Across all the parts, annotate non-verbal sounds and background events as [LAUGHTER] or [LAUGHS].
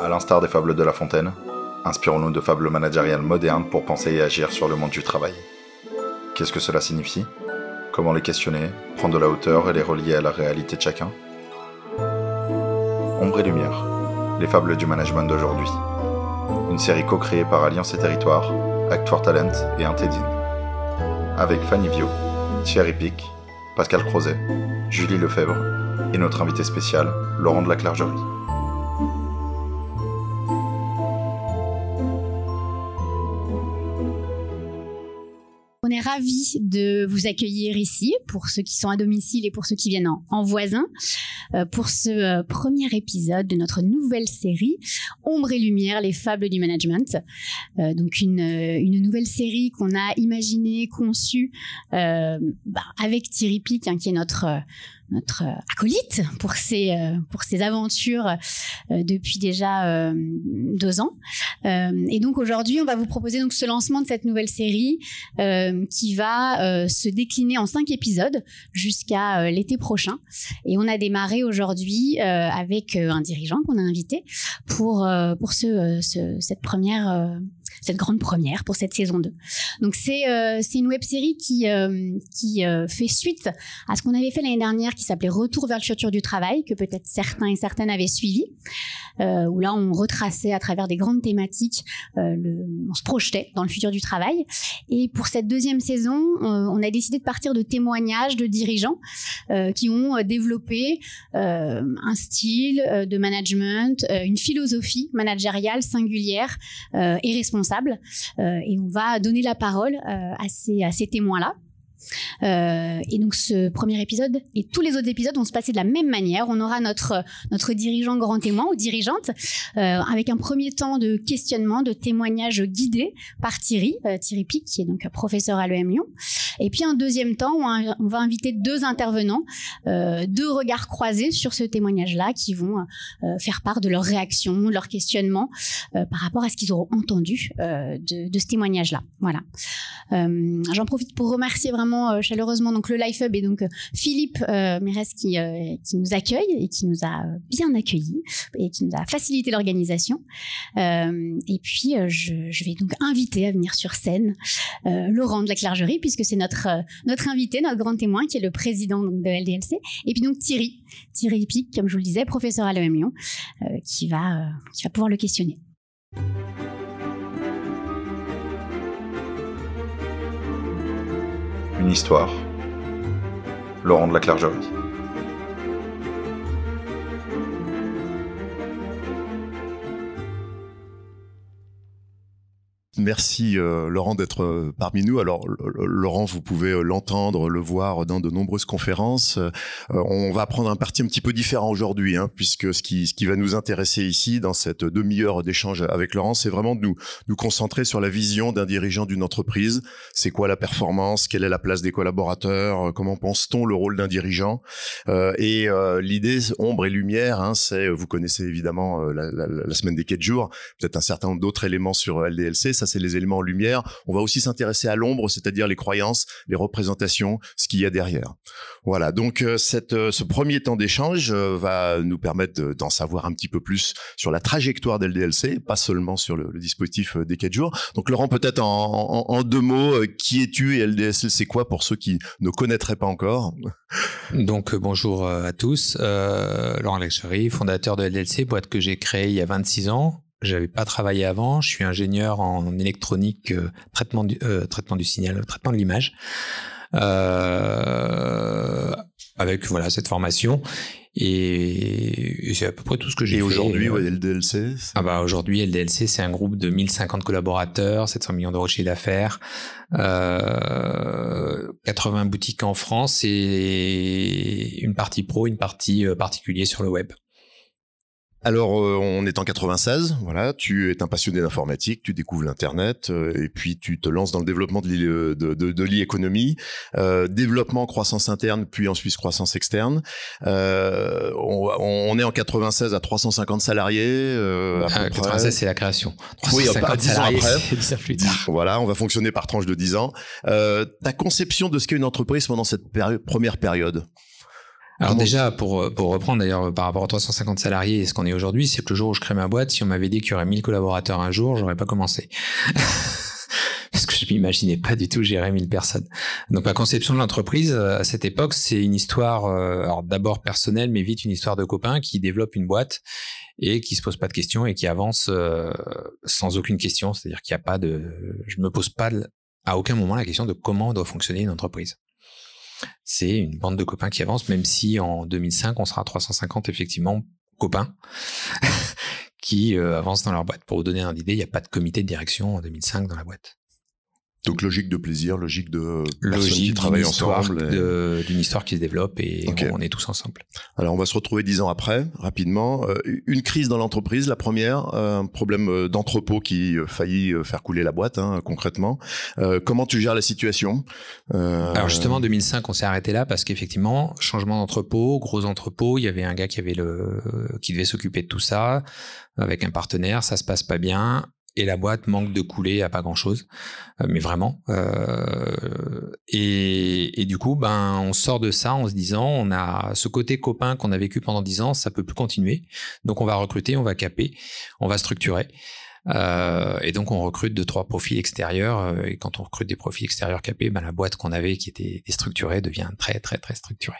À l'instar des fables de La Fontaine, inspirons-nous de fables managériales modernes pour penser et agir sur le monde du travail. Qu'est-ce que cela signifie? Comment les questionner, prendre de la hauteur et les relier à la réalité de chacun? Ombre et Lumière, les fables du management d'aujourd'hui. Une série co-créée par Alliance et Territoire, Act for Talent et Intedine. Avec Fanny Vio, Thierry Pic, Pascal Crozet, Julie Lefebvre et notre invité spécial, Laurent de la Clergerie. Ravis de vous accueillir ici, pour ceux qui sont à domicile et pour ceux qui viennent en, voisin, euh, pour ce euh, premier épisode de notre nouvelle série Ombre et Lumière, les fables du management. Euh, donc une, une, nouvelle série qu'on a imaginée, conçue bah, avec Thierry Pic, hein, qui est notre notre euh, acolyte pour ses, euh, pour ses aventures euh, depuis déjà deux ans. et donc aujourd'hui, on va vous proposer donc ce lancement de cette nouvelle série qui va se décliner en cinq épisodes jusqu'à l'été prochain. Et on a démarré aujourd'hui avec un dirigeant qu'on a invité pour, pour ce, cette première cette grande première pour cette saison 2. Donc c'est euh, une web série qui euh, qui euh, fait suite à ce qu'on avait fait l'année dernière qui s'appelait Retour vers le futur du travail que peut-être certains et certaines avaient suivi où là on retraçait à travers des grandes thématiques on se projetait dans le futur du travail et pour cette deuxième saison on a décidé de partir de témoignages de dirigeants qui ont développé un style de management, une philosophie managériale singulière et responsable euh, et on va donner la parole euh, à ces, à ces témoins-là. Euh, et donc ce premier épisode et tous les autres épisodes vont se passer de la même manière. On aura notre, notre dirigeant grand témoin ou dirigeante euh, avec un premier temps de questionnement, de témoignage guidé par Thierry, euh, Thierry Pic, qui est donc professeur à l'EM Lyon. Et puis un deuxième temps, on va inviter deux intervenants, deux regards croisés sur ce témoignage-là qui vont faire part de leurs réactions, de leurs questionnements par rapport à ce qu'ils auront entendu de, ce témoignage-là. Voilà. J'en profite pour remercier vraiment euh, chaleureusement donc le Life Hub et donc euh, Philippe euh, Mérès qui, nous accueille et qui nous a bien accueillis et qui nous a facilité l'organisation. et puis je, vais donc inviter à venir sur scène Laurent de la Clergerie puisque c'est notre notre invité, notre grand témoin qui est le président de LDLC et puis donc Thierry Thierry Pic comme je vous le disais professeur à l'EM Lyon qui va qui va pouvoir le questionner. Une histoire. Laurent de la Clergerie. Merci euh, Laurent d'être euh, parmi nous. Alors Laurent, vous pouvez euh, l'entendre, le voir dans de nombreuses conférences. on va prendre un parti un petit peu différent aujourd'hui, hein, puisque ce qui, ce qui va nous intéresser ici dans cette demi-heure d'échange avec Laurent, c'est vraiment de nous, nous concentrer sur la vision d'un dirigeant d'une entreprise. C'est quoi la performance? Quelle est la place des collaborateurs? Comment pense-t-on le rôle d'un dirigeant? Et l'idée, ombre et lumière, hein, c'est, vous connaissez évidemment la, la, la, semaine des quatre jours, peut-être un certain nombre d'autres éléments sur LDLC. C'est les éléments en lumière. On va aussi s'intéresser à l'ombre, c'est-à-dire les croyances, les représentations, ce qu'il y a derrière. Voilà. Donc, euh, euh, ce premier temps d'échange euh, va nous permettre d'en savoir un petit peu plus sur la trajectoire d'LDLC, pas seulement sur le, dispositif des 4 jours. Donc, Laurent, peut-être en, deux mots, qui es-tu et LDLC, c'est quoi pour ceux qui ne connaîtraient pas encore? Donc, bonjour à tous. Laurent Lechary, fondateur de LDLC, boîte que j'ai créée il y a 26 ans j'avais pas travaillé avant. Je suis ingénieur en électronique, euh, traitement, du, euh, traitement du signal, traitement de l'image, euh, avec voilà cette formation. Et, c'est à peu près tout ce que j'ai fait. Et aujourd'hui, ouais, LDLC Ah bah aujourd'hui, LDLC, c'est un groupe de 1050 collaborateurs, 700 millions d'euros de chiffre d'affaires, 80 boutiques en France et une partie pro, une partie particulier sur le web. Alors, euh, on est en 96, voilà, tu es un passionné d'informatique, tu découvres l'Internet, euh, et puis tu te lances dans le développement de l'e-économie, euh, développement, croissance interne, puis ensuite croissance externe. On, est en 96 à 350 salariés. à 96, ah, c'est la création. Oui, pas 10 ans après. [LAUGHS] Voilà, on va fonctionner par tranche de 10 ans. ta conception de ce qu'est une entreprise pendant cette première période? Alors déjà, pour, pour reprendre d'ailleurs par rapport à 350 salariés et ce qu'on est aujourd'hui, c'est que le jour où je crée ma boîte, si on m'avait dit qu'il y aurait 1000 collaborateurs un jour, j'aurais pas commencé. [LAUGHS] Parce que je m'imaginais pas du tout gérer 1000 personnes. Donc ma conception de l'entreprise euh, à cette époque, c'est une histoire, euh, alors d'abord personnelle, mais vite une histoire de copains qui développent une boîte et qui se posent pas de questions et qui avancent euh, sans aucune question. C'est-à-dire qu'il n'y a pas de, je me pose pas à aucun moment la question de comment doit fonctionner une entreprise c'est une bande de copains qui avance, même si en 2005, on sera 350 effectivement copains [LAUGHS] qui euh, avancent dans leur boîte. Pour vous donner un idée, il n'y a pas de comité de direction en 2005 dans la boîte. Donc logique de plaisir, logique de logique qui travaillent ensemble. D'une histoire qui se développe et on est tous ensemble. Alors on va se retrouver dix ans après, rapidement. Euh, une crise dans l'entreprise, la première, euh, un problème euh, d'entrepôt qui faillit faire couler la boîte, hein, concrètement. comment tu gères la situation? Alors justement, en 2005, on s'est arrêté là parce qu'effectivement, changement d'entrepôt, gros entrepôt, il y avait un gars qui avait le qui devait s'occuper de tout ça avec un partenaire, ça se passe pas bien et la boîte manque de couler à pas grand chose, euh, mais vraiment. Euh, et, et, du coup, ben, on sort de ça en se disant, on a ce côté copain qu'on a vécu pendant dix ans, ça peut plus continuer. Donc, on va recruter, on va caper, on va structurer. Euh, et donc, on recrute deux, trois profils extérieurs. Euh, et quand on recrute des profils extérieurs capés, ben, la boîte qu'on avait qui était déstructurée devient très, très, très structurée.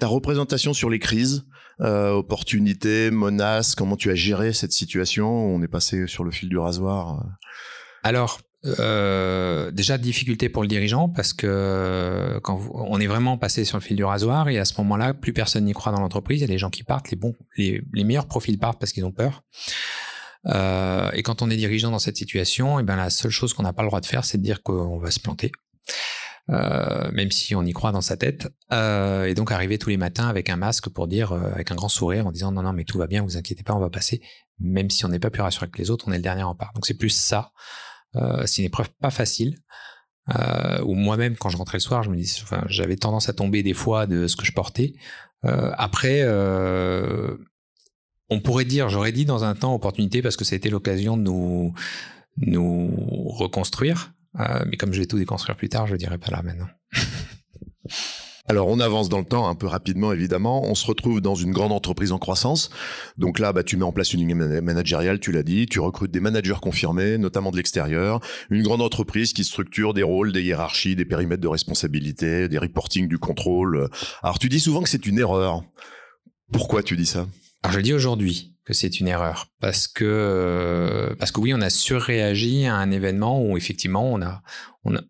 Ta représentation sur les crises, euh, opportunités, menaces, comment tu as géré cette situation On est passé sur le fil du rasoir. Alors, euh, déjà difficulté pour le dirigeant parce que quand on est vraiment passé sur le fil du rasoir et à ce moment-là, plus personne n'y croit dans l'entreprise. Il y a des gens qui partent, les bons, les, meilleurs profils partent parce qu'ils ont peur. Euh, et quand on est dirigeant dans cette situation, et eh ben la seule chose qu'on n'a pas le droit de faire, c'est de dire qu'on va se planter. Euh, même si on y croit dans sa tête. Euh, et donc arriver tous les matins avec un masque pour dire, euh, avec un grand sourire, en disant non, non, mais tout va bien, vous inquiétez pas, on va passer. Même si on n'est pas plus rassuré que les autres, on est le dernier rempart. Donc c'est plus ça. c'est une épreuve pas facile. ou moi-même, quand je rentrais le soir, je me dis, enfin, j'avais tendance à tomber des fois de ce que je portais. après, on pourrait dire, j'aurais dit dans un temps opportunité parce que ça a été l'occasion de nous, nous reconstruire. Euh, mais comme je vais tout déconstruire plus tard, je ne dirai pas là maintenant. [LAUGHS] Alors on avance dans le temps un peu rapidement évidemment, on se retrouve dans une grande entreprise en croissance. Donc là bah, tu mets en place une ligne managériale, tu l'as dit, tu recrutes des managers confirmés, notamment de l'extérieur, une grande entreprise qui structure des rôles, des hiérarchies, des périmètres de responsabilité, des reporting, du contrôle. Alors tu dis souvent que c'est une erreur. Pourquoi tu dis ça? Alors je dis aujourd'hui c'est une erreur. Parce que euh, parce que oui on a surréagi à un événement où effectivement on a on a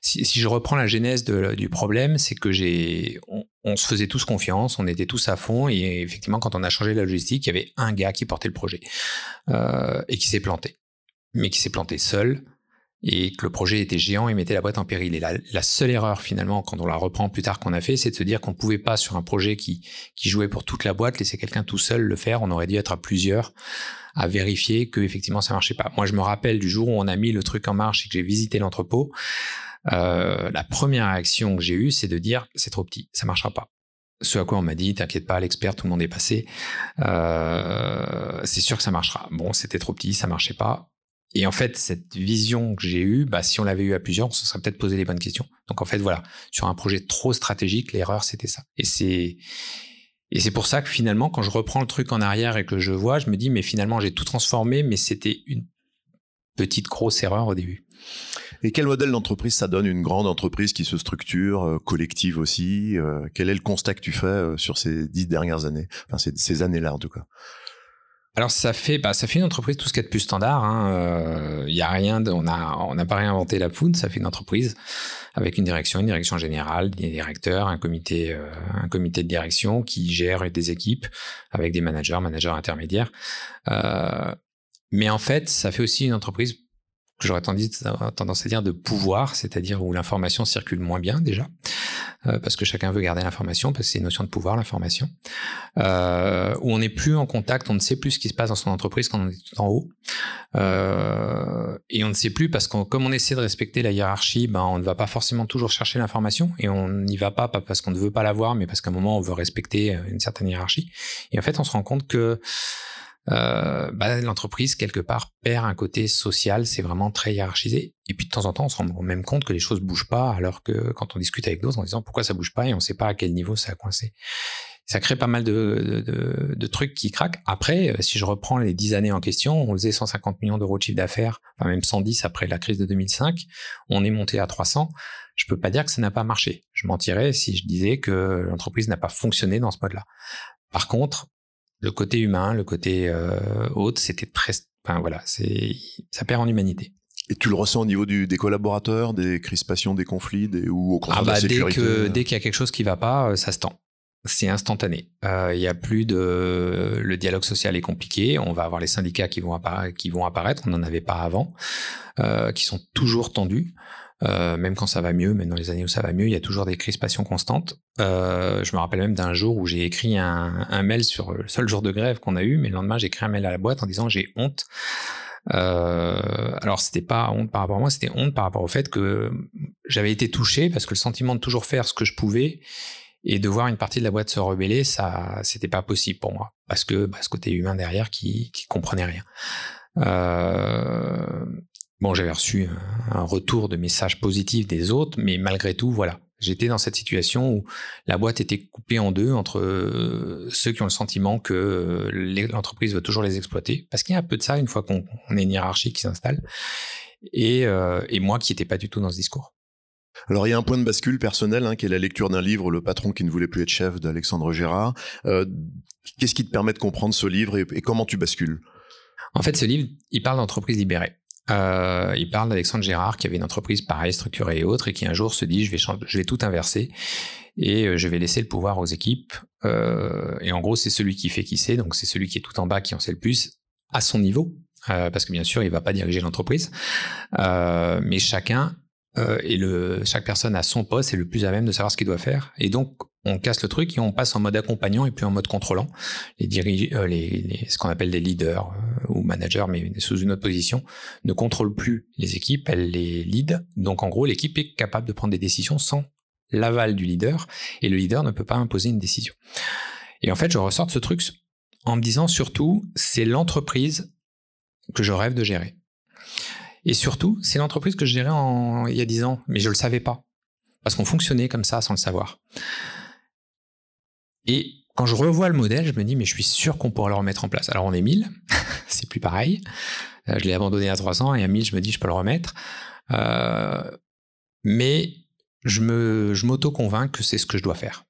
si, je reprends la genèse du problème c'est que j'ai on, se faisait tous confiance on était tous à fond et effectivement quand on a changé la logistique il y avait un gars qui portait le projet euh, et qui s'est planté. Mais qui s'est planté seul et que le projet était géant et mettait la boîte en péril. Et la, seule erreur finalement, quand on la reprend plus tard qu'on a fait, c'est de se dire qu'on ne pouvait pas sur un projet qui, qui jouait pour toute la boîte laisser quelqu'un tout seul le faire. On aurait dû être à plusieurs à vérifier que effectivement ça marchait pas. Moi, je me rappelle du jour où on a mis le truc en marche et que j'ai visité l'entrepôt. Euh, la première réaction que j'ai eue, c'est de dire c'est trop petit, ça marchera pas. Ce à quoi on m'a dit, t'inquiète pas, l'expert, tout le monde est passé. Euh, c'est sûr que ça marchera. Bon, c'était trop petit, ça marchait pas. Et en fait, cette vision que j'ai eue, bah, si on l'avait eu à plusieurs, on se serait peut-être posé les bonnes questions. Donc en fait, voilà, sur un projet trop stratégique, l'erreur, c'était ça. Et c'est et c'est pour ça que finalement, quand je reprends le truc en arrière et que je vois, je me dis, mais finalement, j'ai tout transformé, mais c'était une petite grosse erreur au début. Et quel modèle d'entreprise ça donne? Une grande entreprise qui se structure, euh, collective aussi euh, Quel est le constat que tu fais euh, sur ces dix dernières années? Enfin, ces années-là, en tout cas. Alors ça fait, bah, ça fait une entreprise tout ce qu'il y a de plus standard. Hein. y a rien, on a, on n'a pas réinventé la poudre. Ça fait une entreprise avec une direction, une direction générale, des directeurs, un comité, un comité de direction qui gère des équipes avec des managers, managers intermédiaires. Euh, mais en fait, ça fait aussi une entreprise que j'aurais tendance à dire de pouvoir, c'est-à-dire où l'information circule moins bien déjà, euh, parce que chacun veut garder l'information, parce que c'est une notion de pouvoir, l'information, euh, où on n'est plus en contact, on ne sait plus ce qui se passe dans son entreprise quand on est tout en haut, euh, et on ne sait plus parce que comme on essaie de respecter la hiérarchie, ben, on ne va pas forcément toujours chercher l'information, et on n'y va pas, pas parce qu'on ne veut pas l'avoir, mais parce qu'à un moment on veut respecter une certaine hiérarchie, et en fait on se rend compte que euh, bah, l'entreprise quelque part perd un côté social, c'est vraiment très hiérarchisé. Et puis de temps en temps, on se rend même compte que les choses bougent pas, alors que quand on discute avec d'autres en disant pourquoi ça bouge pas et on sait pas à quel niveau ça a coincé. Ça crée pas mal de, de, de, trucs qui craquent. Après, euh, si je reprends les 10 années en question, on faisait 150 millions d'euros de chiffre d'affaires, enfin même 110 après la crise de 2005. On est monté à 300. Je peux pas dire que ça n'a pas marché. Je mentirais si je disais que l'entreprise n'a pas fonctionné dans ce mode-là. Par contre, le côté humain, le côté euh, haute, c'était très, enfin voilà, c'est, ça perd en humanité. Et tu le ressens au niveau du, des collaborateurs, des crispations, des conflits, des, ou au contraire ah bah, dès que euh dès qu'il y a quelque chose qui va pas, euh, ça se tend. C'est instantané. Euh, il y a plus de le dialogue social est compliqué. On va avoir les syndicats qui vont apparaître, qui vont apparaître. On n'en avait pas avant, euh, qui sont toujours tendus. Euh, même quand ça va mieux, même dans les années où ça va mieux, il y a toujours des crispations constantes. Euh, je me rappelle même d'un jour où j'ai écrit un, un, mail sur le seul jour de grève qu'on a eu, mais le lendemain j'ai écrit un mail à la boîte en disant j'ai honte. Euh, alors c'était pas honte par rapport à moi, c'était honte par rapport au fait que j'avais été touché parce que le sentiment de toujours faire ce que je pouvais et de voir une partie de la boîte se rebeller, ça c'était pas possible pour moi parce que bah, ce côté humain derrière qui qui comprenait rien. Euh, Bon, j'avais reçu un retour de messages positifs des autres, mais malgré tout, voilà, j'étais dans cette situation où la boîte était coupée en deux entre euh, ceux qui ont le sentiment que euh, l'entreprise veut toujours les exploiter, parce qu'il y a un peu de ça une fois qu'on a une hiérarchie qui s'installe, et, euh, et, moi qui n'étais pas du tout dans ce discours. Alors il y a un point de bascule personnel hein, qui est la lecture d'un livre, Le patron qui ne voulait plus être chef d'Alexandre Gérard. Euh, Qu'est-ce qui te permet de comprendre ce livre et, et comment tu bascules? En fait, ce livre, il parle d'entreprise libérée. Euh, il parle d'Alexandre Gérard qui avait une entreprise pareille, structurée et autre, et qui un jour se dit je vais, je vais tout inverser et euh, je vais laisser le pouvoir aux équipes. Euh, et en gros, c'est celui qui fait qui sait, donc c'est celui qui est tout en bas qui en sait le plus à son niveau, euh, parce que bien sûr, il va pas diriger l'entreprise, euh, mais chacun euh, et le, chaque personne a son poste et le plus à même de savoir ce qu'il doit faire. Et donc, on casse le truc et on passe en mode accompagnant et puis en mode contrôlant. Les, dirige, euh, les, les ce qu'on appelle des leaders euh, ou managers, mais sous une autre position, ne contrôlent plus les équipes, elles les lead. Donc, en gros, l'équipe est capable de prendre des décisions sans l'aval du leader et le leader ne peut pas imposer une décision. Et en fait, je ressors de ce truc en me disant surtout, c'est l'entreprise que je rêve de gérer. Et surtout, c'est l'entreprise que je gérais en, il y a dix ans, mais je le savais pas. Parce qu'on fonctionnait comme ça sans le savoir. Et quand je revois le modèle, je me dis, mais je suis sûr qu'on pourra le remettre en place. Alors on est 1000, [LAUGHS] c'est plus pareil. Euh, je l'ai abandonné à 300 et à 1000, je me dis, je peux le remettre. Euh, mais je m'auto-convainc que c'est ce que je dois faire.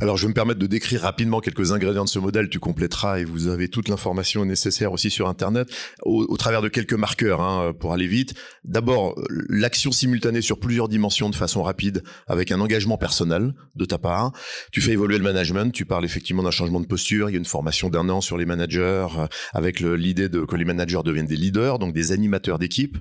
Alors, je vais me permettre de décrire rapidement quelques ingrédients de ce modèle. Tu compléteras et vous avez toute l'information nécessaire aussi sur Internet au, travers de quelques marqueurs hein, pour aller vite. D'abord, l'action simultanée sur plusieurs dimensions de façon rapide avec un engagement personnel de ta part. Tu fais évoluer le management. Tu parles effectivement d'un changement de posture. Il y a une formation d'un an sur les managers euh, avec l'idée de que les managers deviennent des leaders, donc des animateurs d'équipe.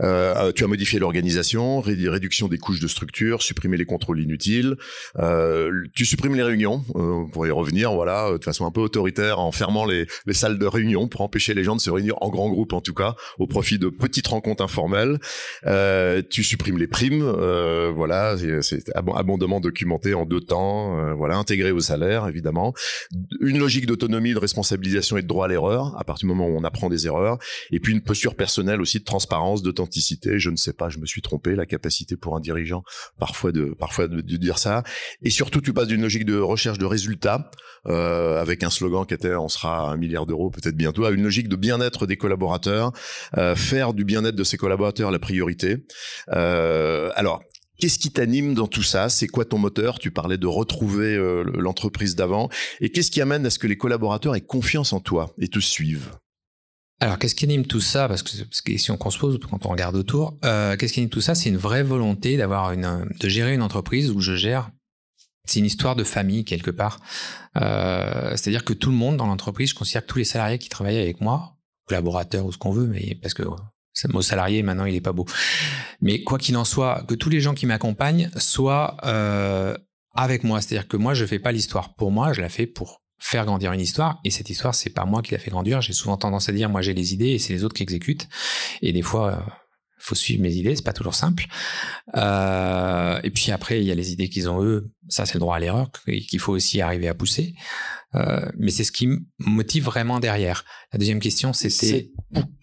Euh, tu as modifié l'organisation, réduction des couches de structure, supprimer les contrôles inutiles. Euh, tu supprimes réunions, euh, pour y revenir, voilà, de façon un peu autoritaire, en fermant les, les, salles de réunion pour empêcher les gens de se réunir en grand groupe, en tout cas, au profit de petites rencontres informelles. Euh, tu supprimes les primes, euh, voilà, c'est abondamment documenté en deux temps, euh, voilà, intégré au salaire, évidemment. Une logique d'autonomie, de responsabilisation et de droit à l'erreur, à partir du moment où on apprend des erreurs. Et puis une posture personnelle aussi de transparence, d'authenticité. Je ne sais pas, je me suis trompé, la capacité pour un dirigeant parfois de parfois de dire ça. Et surtout, tu passes d'une logique de recherche de résultats, euh, avec un slogan qui était on sera un milliard d'euros peut-être bientôt, à une logique de bien-être des collaborateurs, euh, faire du bien-être de ses collaborateurs la priorité. Euh, alors, Qu'est-ce qui t'anime dans tout ça? C'est quoi ton moteur? Tu parlais de retrouver l'entreprise d'avant. Et qu'est-ce qui amène à ce que les collaborateurs aient confiance en toi et te suivent? Alors, qu'est-ce qui anime tout ça? Parce que c'est question qu'on se pose quand on regarde autour. Qu'est-ce qui anime tout ça? C'est une vraie volonté d'avoir une, de gérer une entreprise où je gère c'est une histoire de famille quelque part. Euh, C'est-à-dire que tout le monde dans l'entreprise, je considère que tous les salariés qui travaillent avec moi, collaborateurs ou ce qu'on veut, mais parce que ce mot salarié maintenant il est pas beau. Mais quoi qu'il en soit, que tous les gens qui m'accompagnent soient euh, avec moi. C'est-à-dire que moi je fais pas l'histoire pour moi, je la fais pour faire grandir une histoire et cette histoire c'est pas moi qui la fait grandir j'ai souvent tendance à dire moi j'ai les idées et c'est les autres qui exécutent et des fois Il faut suivre mes idées, c'est pas toujours simple. Euh, et puis après, il y a les idées qu'ils ont eux. Ça, c'est le droit à l'erreur qu'il faut aussi arriver à pousser. Euh, mais c'est ce qui me motive vraiment derrière. La deuxième question, c'était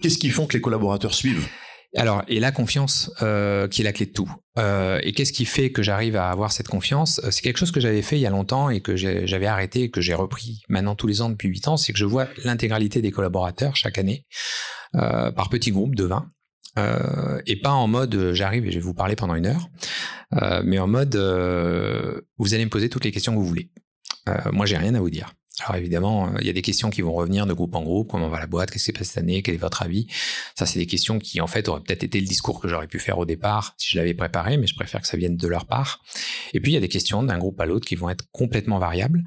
qu'est-ce qui font que les collaborateurs suivent? Alors, et la confiance euh, qui est la clé de tout. Euh, et qu'est-ce qui fait que j'arrive à avoir cette confiance? C'est quelque chose que j'avais fait il y a longtemps et que j'avais arrêté et que j'ai repris maintenant tous les ans depuis 8 ans, c'est que je vois l'intégralité des collaborateurs chaque année euh, par petits groupes de 20. Euh, et pas en mode j'arrive et je vais vous parler pendant une heure, euh, mais en mode vous allez me poser toutes les questions que vous voulez. moi, j'ai rien à vous dire. Alors évidemment, euh, il y a des questions qui vont revenir de groupe en groupe. Comment va la boîte Qu'est-ce qui s'est passé cette année Quel est votre avis? Ça, c'est des questions qui, en fait, auraient peut-être été le discours que j'aurais pu faire au départ si je l'avais préparé, mais je préfère que ça vienne de leur part. Et puis, il y a des questions d'un groupe à l'autre qui vont être complètement variables,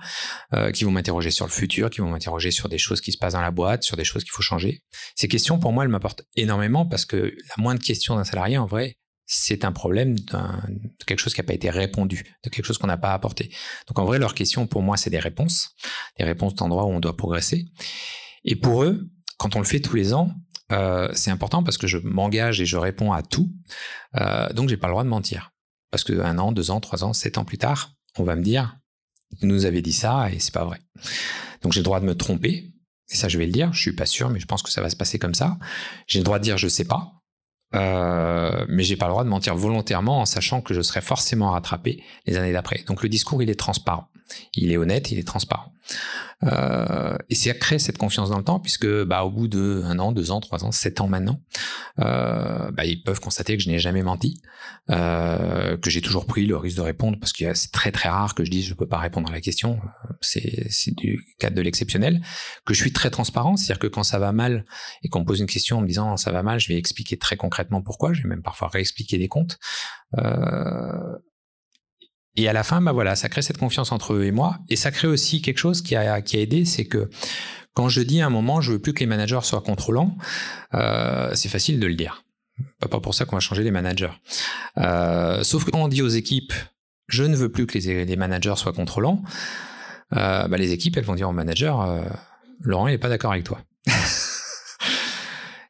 euh, qui vont m'interroger sur le futur, qui vont m'interroger sur des choses qui se passent dans la boîte, sur des choses qu'il faut changer. Ces questions, pour moi, elles m'apportent énormément parce que la moindre question d'un salarié, en vrai, c'est un problème de quelque chose qui n'a pas été répondu, de quelque chose qu'on n'a pas apporté. Donc en vrai, leur question pour moi, c'est des réponses, des réponses d'endroits où on doit progresser. Et pour eux, quand on le fait tous les ans, euh, c'est important parce que je m'engage et je réponds à tout. Euh, donc j'ai pas le droit de mentir. Parce que un an, deux ans, trois ans, sept ans plus tard, on va me dire, vous nous avez dit ça et c'est pas vrai. Donc j'ai le droit de me tromper. Et ça, je vais le dire. Je suis pas sûr, mais je pense que ça va se passer comme ça. J'ai le droit de dire je sais pas. Euh, mais j'ai pas le droit de mentir volontairement en sachant que je serai forcément rattrapé les années d'après. Donc le discours, il est transparent. Il est honnête, il est transparent. Euh, et c'est à créer cette confiance dans le temps, puisque bah, au bout de un an, deux ans, trois ans, sept ans maintenant, euh, bah, ils peuvent constater que je n'ai jamais menti, euh, que j'ai toujours pris le risque de répondre, parce que c'est très très rare que je dise je peux pas répondre à la question. C'est du cadre de l'exceptionnel. Que je suis très transparent, c'est-à-dire que quand ça va mal et qu'on me pose une question en me disant ça va mal, je vais expliquer très concrètement pourquoi. Je vais même parfois réexpliquer des comptes. Euh, et à la fin, bah voilà, ça crée cette confiance entre eux et moi. Et ça crée aussi quelque chose qui a, aidé, c'est que quand je dis à un moment, je veux plus que les managers soient contrôlants, euh, c'est facile de le dire. Pas pour ça qu'on va changer les managers. Euh, sauf que quand on dit aux équipes, je ne veux plus que les, managers soient contrôlants, euh, bah les équipes, elles vont dire au manager, euh, Laurent, il n'est pas d'accord avec toi. [LAUGHS]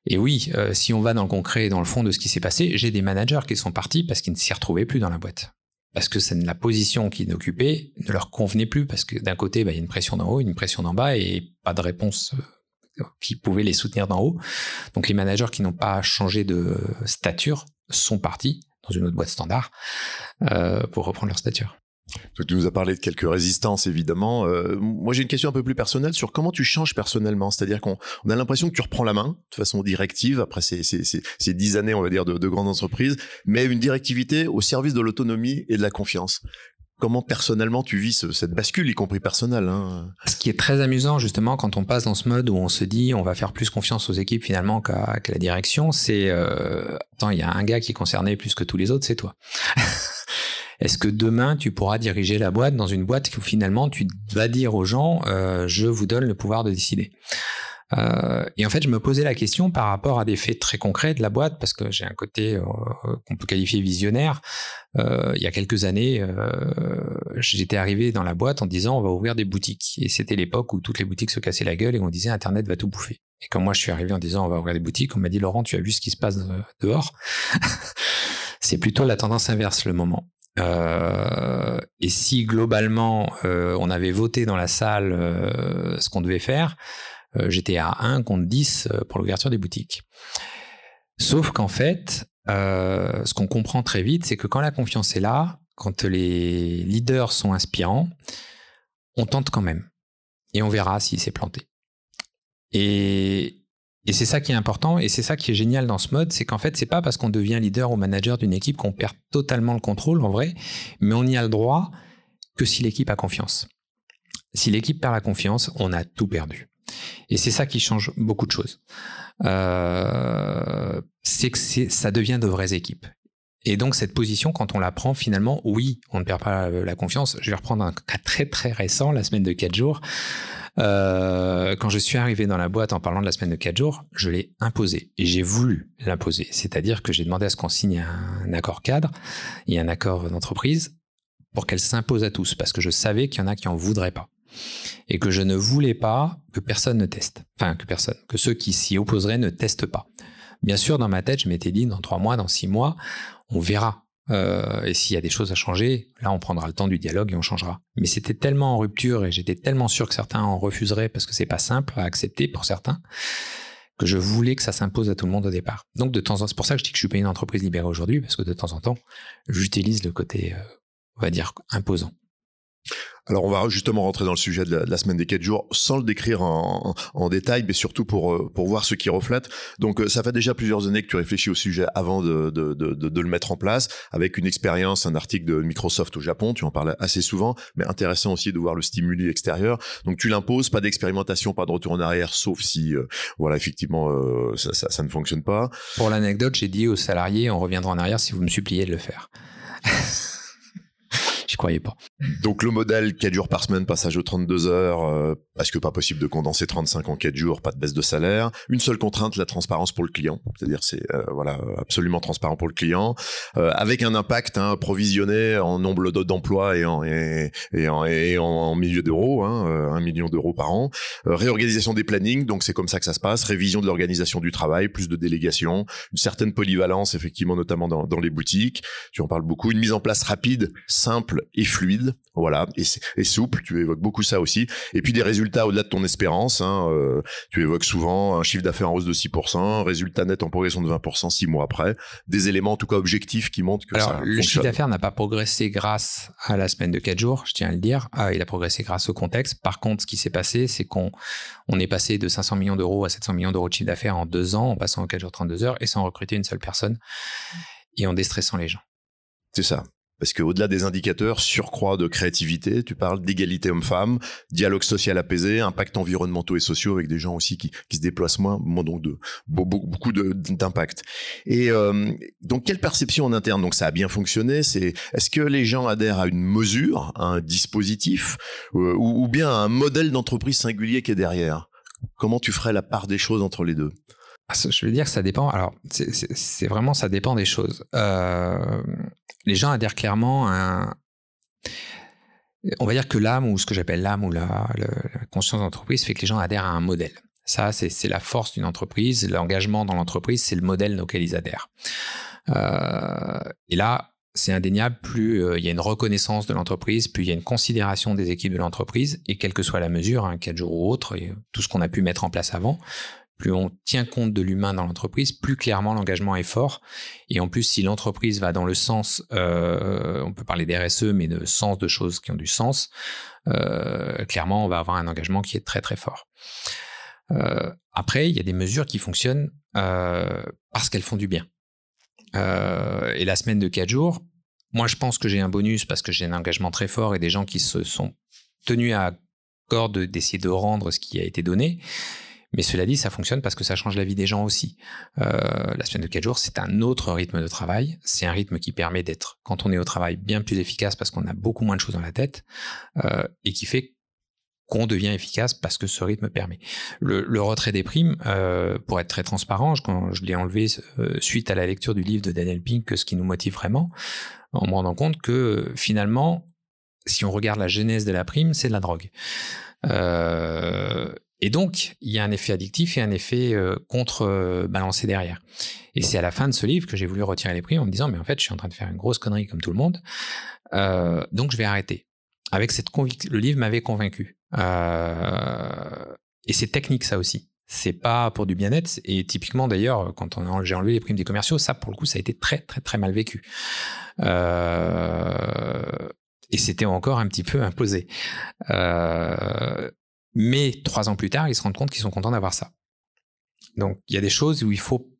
et oui, si on va dans le concret, dans le fond de ce qui s'est passé, j'ai des managers qui sont partis parce qu'ils ne s'y retrouvaient plus dans la boîte parce que la position qu'ils occupaient ne leur convenait plus, parce que d'un côté, bah, il y a une pression d'en haut, une pression d'en bas, et pas de réponse euh, qui pouvait les soutenir d'en haut. Donc les managers qui n'ont pas changé de stature sont partis dans une autre boîte standard euh, pour reprendre leur stature. Tu nous as parlé de quelques résistances, évidemment. Euh, moi, j'ai une question un peu plus personnelle sur comment tu changes personnellement. C'est-à-dire qu'on a l'impression que tu reprends la main de façon directive après ces, ces, dix années, on va dire, de, de grandes entreprises, mais une directivité au service de l'autonomie et de la confiance. Comment personnellement tu vis cette bascule, y compris personnelle hein? Ce qui est très amusant justement quand on passe dans ce mode où on se dit on va faire plus confiance aux équipes finalement qu'à la direction, c'est euh, attends il y a un gars qui est concerné plus que tous les autres, c'est toi. [LAUGHS] Est-ce que demain, tu pourras diriger la boîte dans une boîte où finalement, tu vas dire aux gens, euh, je vous donne le pouvoir de décider? Euh, et en fait, je me posais la question par rapport à des faits très concrets de la boîte, parce que j'ai un côté euh, qu'on peut qualifier visionnaire. Euh, il y a quelques années, euh, j'étais arrivé dans la boîte en disant on va ouvrir des boutiques. Et c'était l'époque où toutes les boutiques se cassaient la gueule et on disait Internet va tout bouffer. Et quand moi je suis arrivé en disant on va ouvrir des boutiques, on m'a dit Laurent, tu as vu ce qui se passe dehors? [LAUGHS] C'est plutôt la tendance inverse le moment. Euh, et si globalement euh, on avait voté dans la salle euh, ce qu'on devait faire, j'étais à 1 contre 10 pour l'ouverture des boutiques. Sauf qu'en fait, ce qu'on comprend très vite, c'est que quand la confiance est là, quand les leaders sont inspirants, on tente quand même. Et on verra s'il s'est planté. Et, et c'est ça qui est important et c'est ça qui est génial dans ce mode, c'est qu'en fait, c'est pas parce qu'on devient leader ou manager d'une équipe qu'on perd totalement le contrôle en vrai, mais on y a le droit que si l'équipe a confiance. Si l'équipe perd la confiance, on a tout perdu. Et c'est ça qui change beaucoup de choses. Euh, c'est que ça devient de vraies équipes. Et donc cette position, quand on la prend, finalement, oui, on ne perd pas la confiance. Je vais reprendre un cas très très récent, la semaine de 4 jours. Euh, quand je suis arrivé dans la boîte en parlant de la semaine de 4 jours, je l'ai imposé et j'ai voulu l'imposer. C'est-à-dire que j'ai demandé à ce qu'on signe un accord cadre et un accord d'entreprise pour qu'elle s'impose à tous parce que je savais qu'il y en a qui en voudraient pas et que je ne voulais pas que personne ne teste. Enfin, que personne, que ceux qui s'y opposeraient ne testent pas. Bien sûr, dans ma tête, je m'étais dit, dans trois mois, dans six mois, on verra. Euh, et s'il y a des choses à changer, là, on prendra le temps du dialogue et on changera. Mais c'était tellement en rupture et j'étais tellement sûr que certains en refuseraient parce que c'est pas simple à accepter pour certains que je voulais que ça s'impose à tout le monde au départ. Donc de temps en temps, c'est pour ça que je dis que je suis pas une entreprise libérée aujourd'hui parce que de temps en temps, j'utilise le côté, euh, on va dire, imposant. Alors on va justement rentrer dans le sujet de la, semaine des 4 jours sans le décrire en, détail, mais surtout pour, euh, pour voir ce qui reflète. Donc euh, ça fait déjà plusieurs années que tu réfléchis au sujet avant de, de, de, de le mettre en place, avec une expérience, un article de Microsoft au Japon, tu en parles assez souvent, mais intéressant aussi de voir le stimuli extérieur. Donc tu l'imposes, pas d'expérimentation, pas de retour en arrière, sauf si euh, voilà effectivement ça, ça, ça ne fonctionne pas. Pour l'anecdote, j'ai dit aux salariés, on reviendra en arrière si vous me suppliez de le faire. [LAUGHS] J'y croyais pas. Donc le modèle 4 jours par semaine, passage aux 32 heures, euh, parce que pas possible de condenser 35 en 4 jours, pas de baisse de salaire? Une seule contrainte, la transparence pour le client. C'est-à-dire c'est euh, voilà absolument transparent pour le client, euh, avec un impact hein, provisionné en nombre d'emplois et en, et, en, et en, milliers d'euros, hein, un million d'euros par an. réorganisation des plannings, donc c'est comme ça que ça se passe. Révision de l'organisation du travail, plus de délégation, une certaine polyvalence effectivement notamment dans les boutiques. Tu en parles beaucoup. Une mise en place rapide, simple et fluide, voilà, et, souple. Tu évoques beaucoup ça aussi. Et puis des résultats au-delà de ton espérance. Hein, euh, tu évoques souvent un chiffre d'affaires en hausse de 6%, résultat net en progression de 20% six mois après. Des éléments en tout cas objectifs qui montrent que Alors, le chiffre d'affaires n'a pas progressé grâce à la semaine de 4 jours, je tiens à le dire. Ah, il a progressé grâce au contexte. Par contre, ce qui s'est passé, c'est qu'on on est passé de 500 millions d'euros à 700 millions d'euros de chiffre d'affaires en deux ans, en passant en 4 jours 32 heures et sans recruter une seule personne et en déstressant les gens. C'est ça. Parce qu'au-delà des indicateurs, surcroît de créativité, tu parles d'égalité homme-femme, dialogue social apaisé, impact environnementaux et sociaux avec des gens aussi qui, qui se déplacent moins, donc de beaucoup d'impact. Et euh, donc quelle perception en interne? Donc ça a bien fonctionné. C'est est-ce que les gens adhèrent à une mesure, à un dispositif, euh, ou, ou bien à un modèle d'entreprise singulier qui est derrière? Comment tu ferais la part des choses entre les deux? Je veux dire que ça dépend. Alors, c'est vraiment, ça dépend des choses. Euh, les gens adhèrent clairement à un, On va dire que l'âme, ou ce que j'appelle l'âme, ou la, conscience d'entreprise, fait que les gens adhèrent à un modèle. Ça, c'est la force d'une entreprise. L'engagement dans l'entreprise, c'est le modèle auquel ils adhèrent. Euh, et là, c'est indéniable, plus euh, il y a une reconnaissance de l'entreprise, plus il y a une considération des équipes de l'entreprise, et quelle que soit la mesure, hein, 4 jours ou autre, et tout ce qu'on a pu mettre en place avant, plus on tient compte de l'humain dans l'entreprise, plus clairement l'engagement est fort. Et en plus, si l'entreprise va dans le sens, euh, on peut parler d'RSE, mais de sens de choses qui ont du sens, euh, clairement, on va avoir un engagement qui est très très fort. Euh, après, il y a des mesures qui fonctionnent parce qu'elles font du bien. et la semaine de 4 jours, moi je pense que j'ai un bonus parce que j'ai un engagement très fort et des gens qui se sont tenus à corps d'essayer de rendre ce qui a été donné. Mais cela dit, ça fonctionne parce que ça change la vie des gens aussi. Euh, la semaine de 4 jours, c'est un autre rythme de travail. C'est un rythme qui permet d'être, quand on est au travail, bien plus efficace parce qu'on a beaucoup moins de choses dans la tête euh, et qui fait qu'on devient efficace parce que ce rythme permet. Le, retrait des primes, euh, pour être très transparent, je l'ai enlevé suite à la lecture du livre de Daniel Pink, que ce qui nous motive vraiment, en me rendant compte que finalement, si on regarde la genèse de la prime, c'est de la drogue. Et donc, il y a un effet addictif et un effet euh, contre-balancé derrière. Et c'est à la fin de ce livre que j'ai voulu retirer les prix en me disant, mais en fait, je suis en train de faire une grosse connerie comme tout le monde, euh, donc je vais arrêter. Avec cette conviction, le livre m'avait convaincu. Euh, et c'est technique ça aussi. C'est pas pour du bien-être. Et typiquement d'ailleurs, quand j'ai enlevé les primes des commerciaux, ça pour le coup, ça a été très très très mal vécu. et c'était encore un petit peu imposé. Euh, mais trois ans plus tard, ils se rendent compte qu'ils sont contents d'avoir ça. Donc il y a des choses où il faut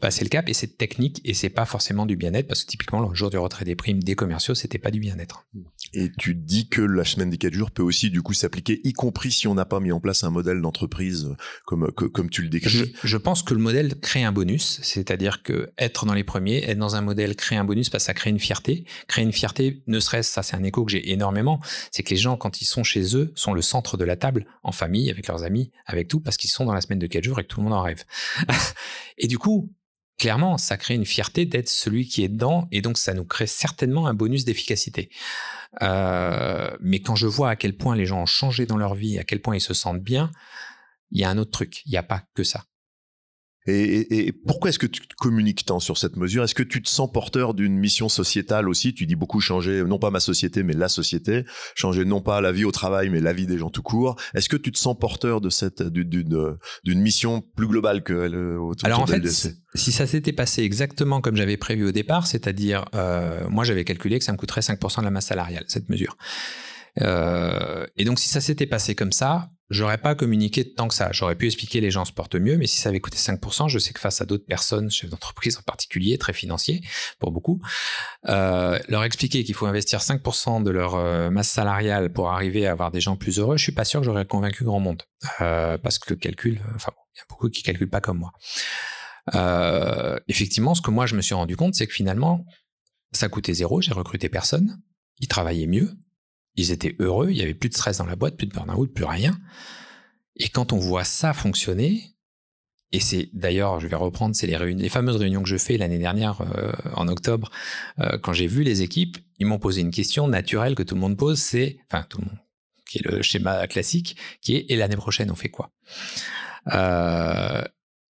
passer le cap et c'est technique et c'est pas forcément du bien-être parce que typiquement le jour du retrait des primes des commerciaux c'était pas du bien-être. Et tu dis que la semaine des quatre jours peut aussi du coup s'appliquer y compris si on n'a pas mis en place un modèle d'entreprise comme comme tu le décris. Je, pense que le modèle crée un bonus, c'est-à-dire que être dans les premiers, être dans un modèle crée un bonus parce que ça crée une fierté, crée une fierté ne serait-ce ça c'est un écho que j'ai énormément, c'est que les gens quand ils sont chez eux sont le centre de la table en famille avec leurs amis, avec tout parce qu'ils sont dans la semaine de quatre jours et que tout le monde en rêve. [LAUGHS] et du coup, clairement, ça crée une fierté d'être celui qui est dedans, et donc ça nous crée certainement un bonus d'efficacité. Euh, mais quand je vois à quel point les gens ont changé dans leur vie, à quel point ils se sentent bien, il y a un autre truc, il n'y a pas que ça. Et, pourquoi est-ce que tu communiques tant sur cette mesure? Est-ce que tu te sens porteur d'une mission sociétale aussi? Tu dis beaucoup changer, non pas ma société, mais la société, changer non pas la vie au travail, mais la vie des gens tout court. Est-ce que tu te sens porteur de cette d'une mission plus globale que euh, autour Alors en fait, si ça s'était passé exactement comme j'avais prévu au départ, c'est-à-dire euh, moi j'avais calculé que ça me coûterait 5% de la masse salariale cette mesure. Euh, et donc si ça s'était passé comme ça, j'aurais pas communiqué tant que ça. J'aurais pu expliquer les gens se portent mieux, mais si ça avait coûté 5%, je sais que face à d'autres personnes, chefs d'entreprise en particulier, très financiers pour beaucoup, euh, leur expliquer qu'il faut investir 5% de leur euh, masse salariale pour arriver à avoir des gens plus heureux, je suis pas sûr que j'aurais convaincu grand monde. Parce que le calcul, enfin, il y a beaucoup qui calculent pas comme moi. Effectivement, ce que moi je me suis rendu compte, c'est que finalement, ça coûtait zéro, j'ai recruté personne, ils travaillaient mieux, ils étaient heureux, il y avait plus de stress dans la boîte, plus de burn-out, plus rien. Et quand on voit ça fonctionner, et c'est d'ailleurs, je vais reprendre, c'est les, les fameuses réunions que je fais l'année dernière euh, en octobre, euh, quand j'ai vu les équipes, ils m'ont posé une question naturelle que tout le monde pose, c'est, enfin tout le monde, qui est le schéma classique, qui est et l'année prochaine on fait quoi? Euh,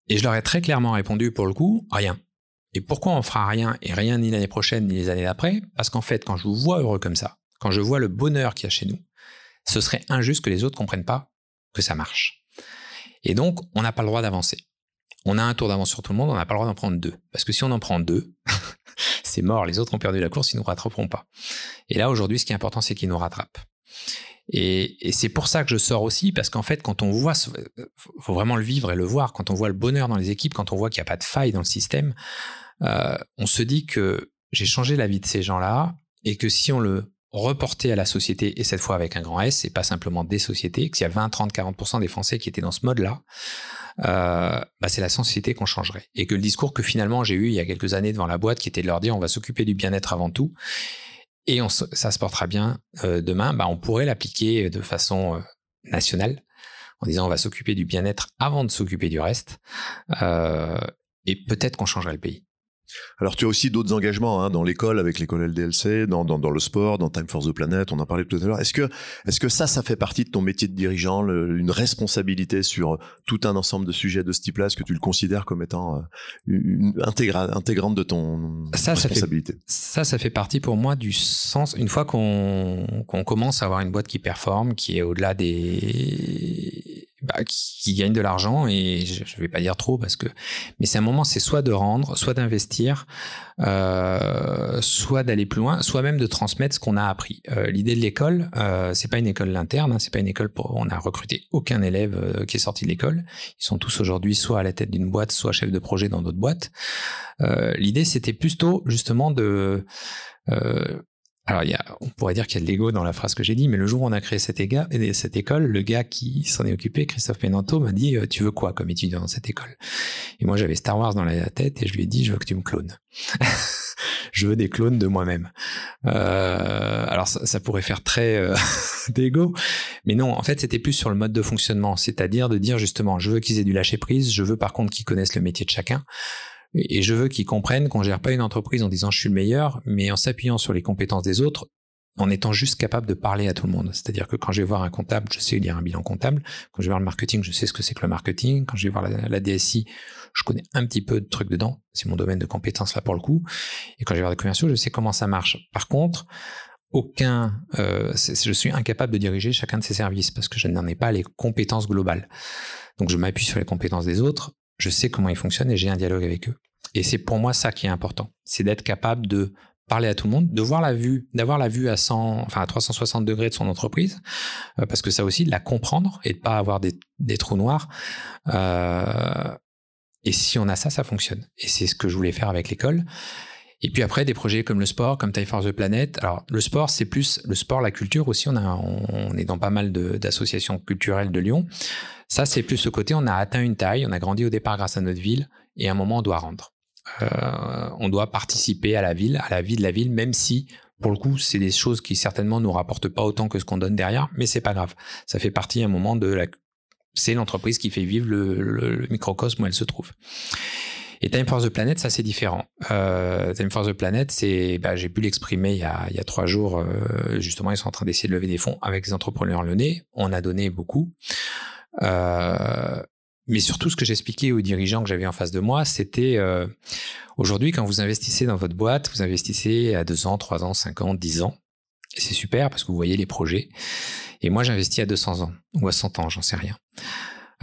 Et je leur ai très clairement répondu pour le coup, rien. Et pourquoi on fera rien et rien ni l'année prochaine ni les années d'après? Parce qu'en fait, quand je vous vois heureux comme ça, quand je vois le bonheur qu'il y a chez nous, ce serait injuste que les autres comprennent pas que ça marche. Et donc, on n'a pas le droit d'avancer. On a un tour d'avance sur tout le monde, on n'a pas le droit d'en prendre deux. Parce que si on en prend deux, [LAUGHS] c'est mort, les autres ont perdu la course, ils ne nous rattraperont pas. Et là, aujourd'hui, ce qui est important, c'est qu'ils nous rattrapent. Et, c'est pour ça que je sors aussi, parce qu'en fait, quand on voit, faut vraiment le vivre et le voir, quand on voit le bonheur dans les équipes, quand on voit qu'il n'y a pas de faille dans le système, euh, on se dit que j'ai changé la vie de ces gens-là, et que si on le reporter à la société, et cette fois avec un grand S, et pas simplement des sociétés, qu'il y a 20, 30, 40% des Français qui étaient dans ce mode-là, euh, bah c'est la société qu'on changerait. Et que le discours que finalement j'ai eu il y a quelques années devant la boîte, qui était de leur dire on va s'occuper du bien-être avant tout, et ça se portera bien euh, demain, bah on pourrait l'appliquer de façon euh, nationale, en disant on va s'occuper du bien-être avant de s'occuper du reste, et peut-être qu'on changerait le pays. Alors tu as aussi d'autres engagements hein, dans l'école avec l'école LDLC, dans, dans, le sport, dans Time for the Planet, on en parlait tout à l'heure. Est-ce que, est-ce que ça, ça fait partie de ton métier de dirigeant, une responsabilité sur tout un ensemble de sujets de ce type-là? Est-ce que tu le considères comme étant euh, une intégrante de ton responsabilité? ça, ça fait partie pour moi du sens. Une fois qu'on qu'on commence à avoir une boîte qui performe, qui est au-delà des bah, qui, gagne de l'argent et je, je vais pas dire trop parce que mais c'est un moment c'est soit de rendre soit d'investir euh, soit d'aller plus loin soit même de transmettre ce qu'on a appris. Euh, l'idée de l'école euh, c'est pas une école interne hein, c'est pas une école pour on a recruté aucun élève euh, qui est sorti de l'école. Ils sont tous aujourd'hui soit à la tête d'une boîte soit chef de projet dans d'autres boîtes. Euh, l'idée c'était plutôt justement de euh, alors, il y a, on pourrait dire qu'il y a de l'ego dans la phrase que j'ai dit, mais le jour où on a créé cette, cette école, le gars qui s'en est occupé, Christophe Penanto, m'a dit euh, Tu veux quoi comme étudiant dans cette école? Et moi, j'avais Star Wars dans la tête et je lui ai dit Je veux que tu me clones. [LAUGHS] je veux des clones de moi-même. Euh, alors, ça, pourrait faire très euh, [LAUGHS] d'ego, mais non, en fait, c'était plus sur le mode de fonctionnement, c'est-à-dire de dire justement Je veux qu'ils aient du lâcher prise, je veux par contre qu'ils connaissent le métier de chacun. Et je veux qu'ils comprennent qu'on gère pas une entreprise en disant je suis le meilleur, mais en s'appuyant sur les compétences des autres, en étant juste capable de parler à tout le monde. C'est-à-dire que quand je vais voir un comptable, je sais lire un bilan comptable. Quand je vais voir le marketing, je sais ce que c'est que le marketing. Quand je vais voir la, DSI, je connais un petit peu de trucs dedans. C'est mon domaine de compétences là pour le coup. Et quand je vais voir des commerciaux, je sais comment ça marche. Par contre, aucun, euh, je suis incapable de diriger chacun de ces services parce que je n'en ai pas les compétences globales. Donc je m'appuie sur les compétences des autres je sais comment ils fonctionnent et j'ai un dialogue avec eux. Et c'est pour moi ça qui est important, c'est d'être capable de parler à tout le monde, de voir la vue, d'avoir la vue à 100, enfin à 360 degrés de son entreprise, euh, parce que ça aussi, de la comprendre et de pas avoir des, trous noirs. Euh, et si on a ça, ça fonctionne. Et c'est ce que je voulais faire avec l'école. Et puis après, des projets comme le sport, comme Time for the Planet. Alors, le sport, c'est plus le sport, la culture aussi. On, est dans pas mal d'associations culturelles de Lyon. Ça, c'est plus ce côté, on a atteint une taille, on a grandi au départ grâce à notre ville, et à un moment, on doit rendre. Euh, on doit participer à la ville, à la vie de la ville, même si, pour le coup, c'est des choses qui certainement nous rapportent pas autant que ce qu'on donne derrière, mais c'est pas grave. Ça fait partie à un moment de la, c'est l'entreprise qui fait vivre le microcosme où elle se trouve. Et Time for the Planet, ça c'est différent. Euh, Time for the Planet, c'est, bah, j'ai pu l'exprimer il y a, trois jours. Euh, justement, ils sont en train d'essayer de lever des fonds avec les entrepreneurs lyonnais. On a donné beaucoup. Euh, mais surtout, ce que j'expliquais aux dirigeants que j'avais en face de moi, c'était aujourd'hui, quand vous investissez dans votre boîte, vous investissez à 2 ans, 3 ans, 5 ans, 10 ans. C'est super parce que vous voyez les projets. Et moi, j'investis à 200 ans ou à 100 ans, j'en sais rien.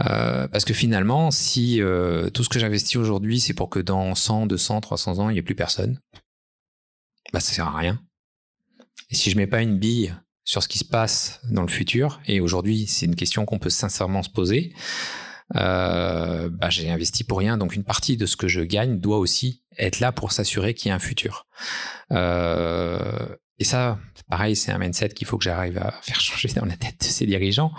Euh, parce que finalement, si euh, tout ce que j'investis aujourd'hui, c'est pour que dans 100, 200, 300 ans, il n'y ait plus personne, bah ça sert à rien. Et si je mets pas une bille sur ce qui se passe dans le futur, et aujourd'hui, c'est une question qu'on peut sincèrement se poser, euh, bah, j'ai investi pour rien. Donc une partie de ce que je gagne doit aussi être là pour s'assurer qu'il y a un futur. Et ça, pareil, c'est un mindset qu'il faut que j'arrive à faire changer dans la tête de ces dirigeants.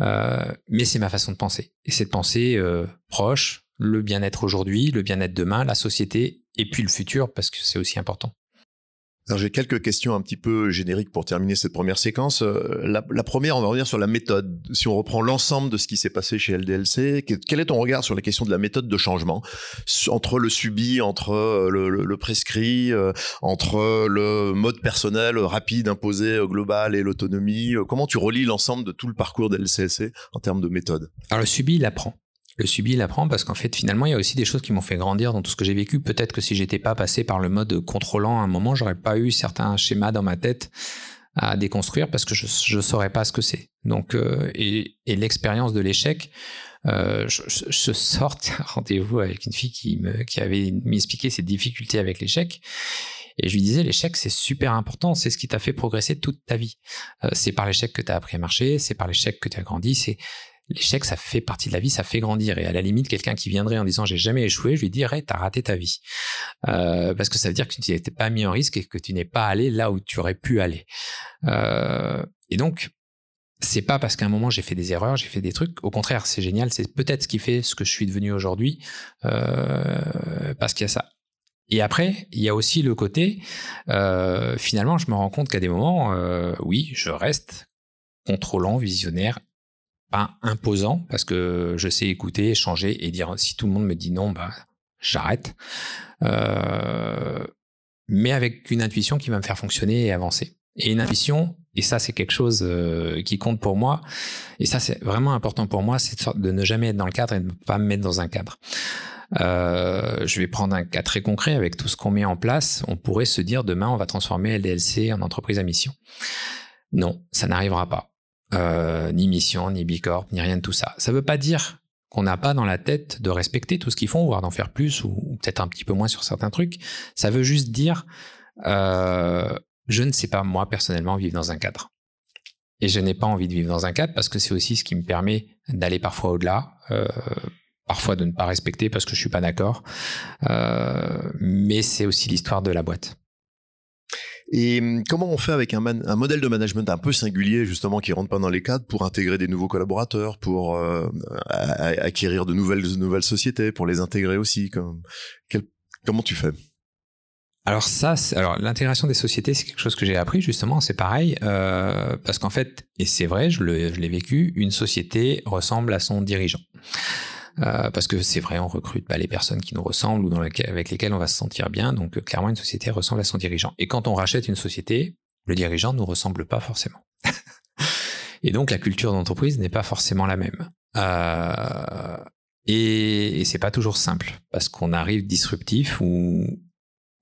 Euh, mais c'est ma façon de penser. Et c'est de penser euh, proche, le bien-être aujourd'hui, le bien-être demain, la société, et puis le futur, parce que c'est aussi important. Alors j'ai quelques questions un petit peu génériques pour terminer cette première séquence. Euh, la, première, on va revenir sur la méthode. Si on reprend l'ensemble de ce qui s'est passé chez LDLC, quel est ton regard sur la question de la méthode de changement? Entre le subi, entre euh, le, prescrit, euh, entre le mode personnel rapide imposé global et l'autonomie Comment tu relis l'ensemble de tout le parcours de LCSC en termes de méthode? Alors le subi, il apprend le subi, il apprend parce qu'en fait, finalement, il y a aussi des choses qui m'ont fait grandir dans tout ce que j'ai vécu. Peut-être que si j'étais pas passé par le mode contrôlant à un moment, j'aurais pas eu certains schémas dans ma tête à déconstruire parce que je ne saurais pas ce que c'est. Donc, euh, et, l'expérience de l'échec, euh, je, je, un [LAUGHS] rendez-vous avec une fille qui me, avait m'expliqué ses difficultés avec l'échec. Et je lui disais, l'échec, c'est super important, c'est ce qui t'a fait progresser toute ta vie. Euh, c'est par l'échec que tu as appris à marcher, c'est par l'échec que tu as grandi, c'est l'échec, ça fait partie de la vie, ça fait grandir. Et à la limite, quelqu'un qui viendrait en disant j'ai jamais échoué, je lui dirais t'as raté ta vie, euh, parce que ça veut dire que tu t'es pas mis en risque et que tu n'es pas allé là où tu aurais pu aller. Euh, et donc c'est pas parce qu'à un moment j'ai fait des erreurs, j'ai fait des trucs. Au contraire, c'est génial. C'est peut-être ce qui fait ce que je suis devenu aujourd'hui, euh, parce qu'il y a ça. Et après, il y a aussi le côté, euh, finalement, je me rends compte qu'à des moments, euh, oui, je reste contrôlant, visionnaire, pas imposant parce que je sais écouter, échanger et dire si tout le monde me dit non, bah j'arrête. Euh, mais avec une intuition qui va me faire fonctionner et avancer. Et une intuition, et ça c'est quelque chose euh, qui compte pour moi, et ça c'est vraiment important pour moi, c'est de ne jamais être dans le cadre et de ne pas me mettre dans un cadre. Euh, je vais prendre un cas très concret avec tout ce qu'on met en place. On pourrait se dire demain on va transformer LDLC en entreprise à mission. Non, ça n'arrivera pas. Euh, ni mission, ni bicorp, ni rien de tout ça. Ça ne veut pas dire qu'on n'a pas dans la tête de respecter tout ce qu'ils font, voire d'en faire plus, ou, peut-être un petit peu moins sur certains trucs. Ça veut juste dire, euh, je ne sais pas, moi, personnellement, vivre dans un cadre. Et je n'ai pas envie de vivre dans un cadre parce que c'est aussi ce qui me permet d'aller parfois au-delà, euh, parfois de ne pas respecter parce que je suis pas d'accord. Mais c'est aussi l'histoire de la boîte. Et hum, comment on fait avec un, un, modèle de management un peu singulier, justement, qui rentre pas dans les cadres, pour intégrer des nouveaux collaborateurs, pour euh, acquérir de nouvelles, de nouvelles sociétés, pour les intégrer aussi comme, quel, Comment tu fais? Alors ça, alors l'intégration des sociétés, c'est quelque chose que j'ai appris justement. C'est pareil euh, parce qu'en fait, et c'est vrai, je l'ai vécu, une société ressemble à son dirigeant. Euh, parce que c'est vrai, on recrute pas les personnes qui nous ressemblent ou dans avec lesquelles on va se sentir bien. Donc euh, clairement, une société ressemble à son dirigeant. Et quand on rachète une société, le dirigeant ne nous ressemble pas forcément. [LAUGHS] et donc la culture d'entreprise n'est pas forcément la même. Euh, et, et c'est pas toujours simple parce qu'on arrive disruptif ou,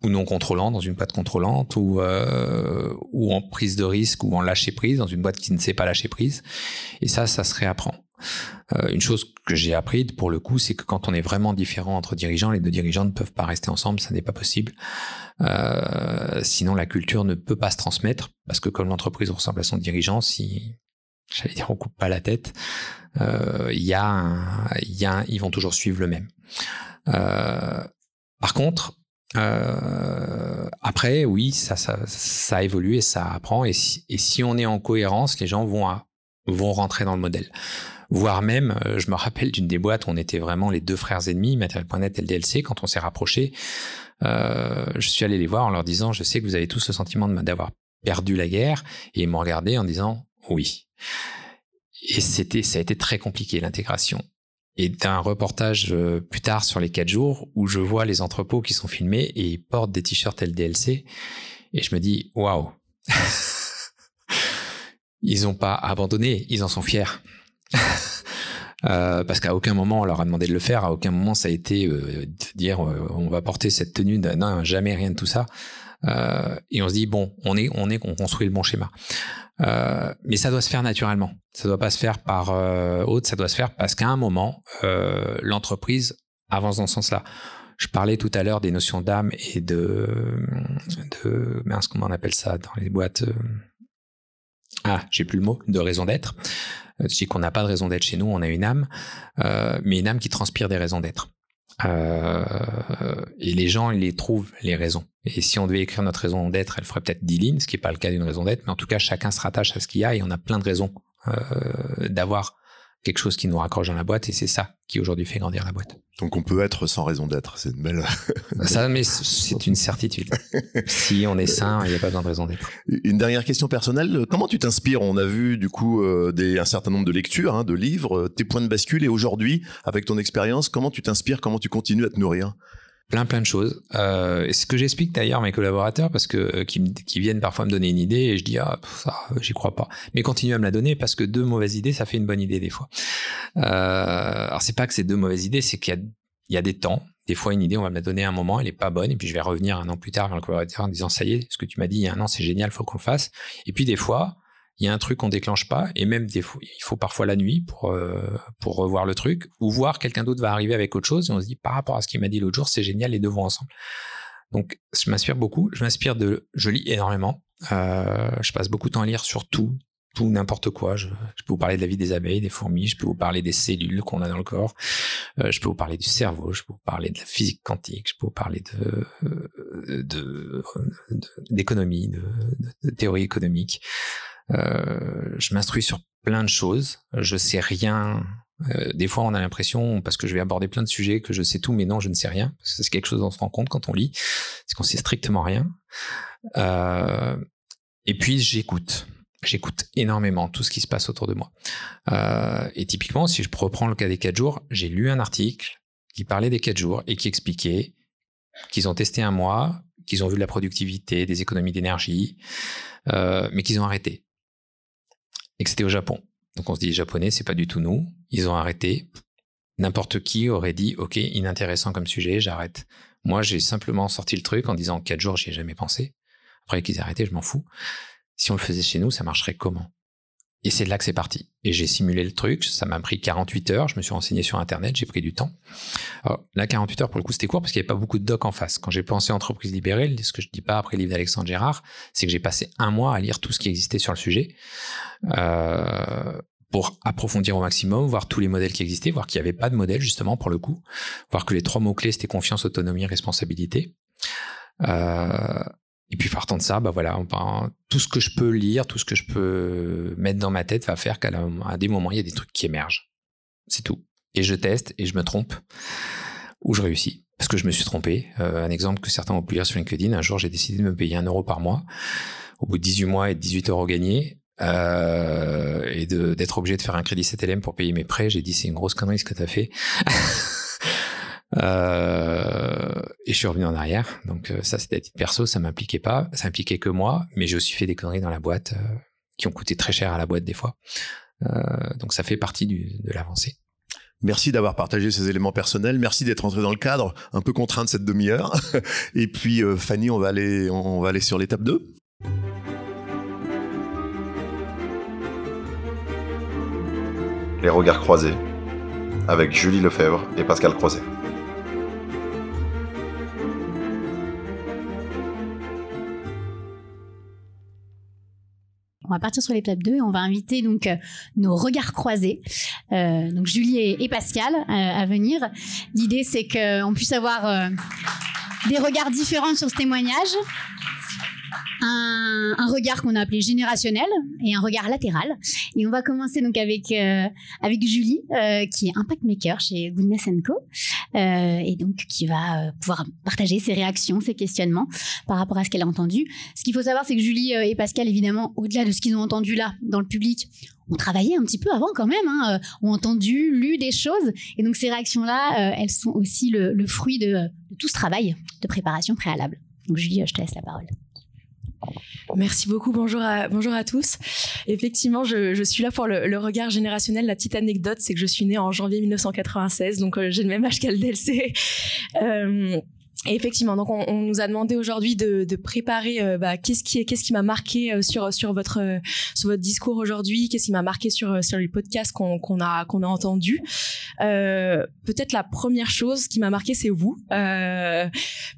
ou non contrôlant dans une boîte contrôlante ou euh, ou en prise de risque ou en lâcher prise dans une boîte qui ne sait pas lâcher prise. Et ça, ça se réapprend. Euh, une chose que j'ai appris pour le coup, c'est que quand on est vraiment différent entre dirigeants, les deux dirigeants ne peuvent pas rester ensemble, ça n'est pas possible. Euh, sinon, la culture ne peut pas se transmettre parce que comme l'entreprise ressemble à son dirigeant, si j'allais dire on coupe pas la tête, euh, il y y a, ils vont toujours suivre le même. Par contre, après, oui, ça, évolue et ça apprend. Et si, on est en cohérence, les gens vont rentrer dans le modèle voire même, euh, je me rappelle d'une des boîtes on était vraiment les deux frères ennemis, Matériel.net et LDLC, quand on s'est rapprochés, euh, je suis allé les voir en leur disant, je sais que vous avez tous le sentiment d'avoir perdu la guerre, et ils m'ont regardé en disant, oui. Et c'était, ça a été très compliqué, l'intégration. Et d'un reportage euh, plus tard sur les quatre jours où je vois les entrepôts qui sont filmés et ils portent des t-shirts LDLC et je me dis waouh [LAUGHS] ils n'ont pas abandonné ils en sont fiers [LAUGHS] parce qu'à aucun moment on leur a demandé de le faire, à aucun moment ça a été de dire on va porter cette tenue, non, jamais rien de tout ça. et on se dit bon, on est, on est, on construit le bon schéma. mais ça doit se faire naturellement. Ça doit pas se faire par autre, ça doit se faire parce qu'à un moment l'entreprise avance dans ce sens-là. Je parlais tout à l'heure des notions d'âme et de, de mince, comment on appelle ça dans les boîtes ah, j'ai plus le mot, de raison d'être. Euh, dis qu'on n'a pas de raison d'être chez nous, on a une âme, euh, mais une âme qui transpire des raisons d'être. Euh, et les gens, ils les trouvent, les raisons. Et si on devait écrire notre raison d'être, elle ferait peut-être 10 lignes, ce qui n'est pas le cas d'une raison d'être, mais en tout cas, chacun se rattache à ce qu'il y a et on a plein de raisons d'avoir quelque chose qui nous raccroche dans la boîte et c'est ça qui aujourd'hui fait grandir la boîte. Donc on peut être sans raison d'être, c'est une belle. [LAUGHS] ça, mais c'est une certitude. [LAUGHS] si on est sain, il n'y a pas besoin de raison d'être. Une dernière question personnelle. Comment tu t'inspires? On a vu du coup euh, des, un certain nombre de lectures, hein, de livres, tes points de bascule et aujourd'hui, avec ton expérience, comment tu t'inspires Comment tu continues à te nourrir? Plein plein de choses. Euh, ce que j'explique d'ailleurs à mes collaborateurs, parce que euh, qui, viennent parfois me donner une idée et je dis ah ça j'y crois pas, mais continue à me la donner parce que deux mauvaises idées ça fait une bonne idée des fois. Euh, alors c'est pas que c'est deux mauvaises idées, c'est qu'il y a des temps. Des fois, une idée, on va me la donner à un moment, elle est pas bonne, et puis je vais revenir un an plus tard vers le collaborateur en disant ça y est, ce que tu m'as dit il y a un an, c'est génial, faut qu'on le fasse. Et puis des fois, il y a un truc qu'on déclenche pas, et même des fois, il faut parfois la nuit pour, euh, pour revoir le truc, ou voir quelqu'un d'autre va arriver avec autre chose, et on se dit, par rapport à ce qu'il m'a dit l'autre jour, c'est génial, les deux vont ensemble. Donc, je m'inspire beaucoup, je m'inspire de, je lis énormément, euh, je passe beaucoup de temps à lire sur tout, tout, n'importe quoi. Je, peux vous parler de la vie des abeilles, des fourmis, je peux vous parler des cellules qu'on a dans le corps, euh, je peux vous parler du cerveau, je peux vous parler de la physique quantique, je peux vous parler de d'économie, de, de, de, théorie économique. Euh, je m'instruis sur plein de choses. Je sais rien. Euh, des fois, on a l'impression, parce que je vais aborder plein de sujets, que je sais tout, mais non, je ne sais rien. C'est quelque chose dont on se rend compte quand on lit, c'est qu'on sait strictement rien. Euh, et puis, j'écoute. J'écoute énormément tout ce qui se passe autour de moi. Et typiquement, si je reprends le cas des 4 jours, j'ai lu un article qui parlait des 4 jours et qui expliquait qu'ils ont testé un mois, qu'ils ont vu de la productivité, des économies d'énergie, mais qu'ils ont arrêté c'était au Japon. Donc on se dit, les Japonais, c'est pas du tout nous. Ils ont arrêté. N'importe qui aurait dit, OK, inintéressant comme sujet, j'arrête. Moi, j'ai simplement sorti le truc en disant, quatre jours, j'y ai jamais pensé. Après qu'ils aient arrêté, je m'en fous. Si on le faisait chez nous, ça marcherait comment? Et c'est de là que c'est parti. Et j'ai simulé le truc, ça m'a pris 48 heures, je me suis renseigné sur Internet, j'ai pris du temps. Alors, là, 48 heures, pour le coup, c'était court parce qu'il n'y avait pas beaucoup de docs en face. Quand j'ai pensé entreprise libérée, ce que je dis pas après le livre d'Alexandre Gérard, c'est que j'ai passé un mois à lire tout ce qui existait sur le sujet. Euh, pour approfondir au maximum, voir tous les modèles qui existaient, voir qu'il n'y avait pas de modèle justement pour le coup, voir que les trois mots-clés c'était confiance, autonomie, responsabilité. Euh, et puis partant de ça, bah voilà, tout ce que je peux lire, tout ce que je peux mettre dans ma tête va faire qu'à des moments, il y a des trucs qui émergent. C'est tout. Et je teste et je me trompe ou je réussis. Parce que je me suis trompé. Euh, un exemple que certains ont pu lire sur LinkedIn, un jour j'ai décidé de me payer un euro par mois. Au bout de 18 mois et de 18 euros gagnés, euh, et d'être obligé de faire un crédit CTLM pour payer mes prêts, j'ai dit c'est une grosse connerie ce que tu as fait. [LAUGHS] Euh, et je suis revenu en arrière. Donc euh, ça, c'était à titre perso, ça m'impliquait pas, ça impliquait que moi, mais j'ai aussi fait des conneries dans la boîte euh, qui ont coûté très cher à la boîte des fois. donc ça fait partie du, de l'avancée. Merci d'avoir partagé ces éléments personnels. Merci d'être entré dans le cadre, un peu contraint de cette demi-heure. [LAUGHS] Et puis Fanny, on va aller, on va aller sur l'étape 2. Les regards croisés avec Julie Lefebvre et Pascal Croiset. On va partir sur l'étape 2 et on va inviter donc euh, nos regards croisés, euh, donc Julie et, Pascal euh, à venir. L'idée c'est qu'on puisse avoir des regards différents sur ce témoignage un, regard qu'on a appelé générationnel et un regard latéral. Et on va commencer donc avec euh, avec Julie, euh, qui est impact maker chez Goodness Co, euh, et donc qui va pouvoir partager ses réactions, ses questionnements par rapport à ce qu'elle a entendu. Ce qu'il faut savoir, c'est que Julie et Pascal, évidemment, au-delà de ce qu'ils ont entendu là dans le public, ont travaillé un petit peu avant quand même, hein, ont entendu, lu des choses. Et donc ces réactions-là, elles sont aussi le, fruit de, de, tout ce travail de préparation préalable. Donc Julie, je te laisse la parole. Merci beaucoup. Bonjour à, tous. Effectivement, je, suis là pour le, regard générationnel. La petite anecdote, c'est que je suis née en janvier 1996, donc euh, j'ai le même âge qu'Aldelse. Euh, effectivement, donc on, on, nous a demandé aujourd'hui de, de, préparer euh, bah, qu'est-ce qui qu'est-ce qui m'a marqué euh, sur sur votre euh, sur votre discours aujourd'hui, qu'est-ce qui m'a marqué sur sur les podcasts qu'on qu'on a qu'on a entendus. Euh, Peut-être la première chose qui m'a marqué, c'est vous,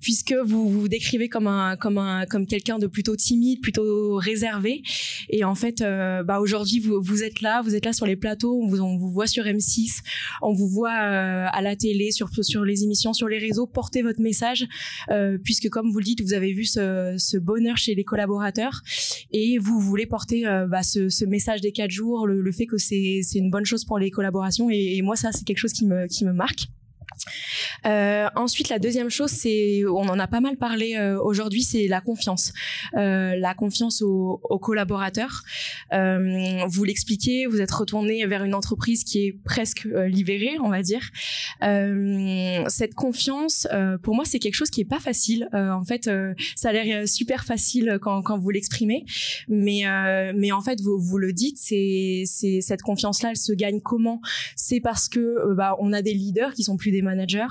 puisque vous vous décrivez comme un comme un comme quelqu'un de plutôt timide, plutôt réservé. Et en fait, bah aujourd'hui vous vous êtes là, vous êtes là sur les plateaux, on vous on vous voit sur M6, on vous voit à la télé, sur sur les émissions, sur les réseaux, porter votre message euh, puisque comme vous le dites, vous avez vu ce, bonheur chez les collaborateurs et vous voulez porter euh, bah, ce, message des quatre jours, le, fait que c'est une bonne chose pour les collaborations et, moi ça c'est quelque chose qui me marque. Euh, ensuite, la deuxième chose, c'est, on en a pas mal parlé euh, aujourd'hui, c'est la confiance, euh, la confiance aux, collaborateurs. Vous l'expliquez, vous êtes retourné vers une entreprise qui est presque libérée, on va dire. Cette confiance, pour moi, c'est quelque chose qui est pas facile. en fait, ça a l'air super facile quand, vous l'exprimez, mais mais en fait, vous, le dites, c'est cette confiance-là, elle se gagne comment? C'est parce que bah, on a des leaders qui sont plus des managers manager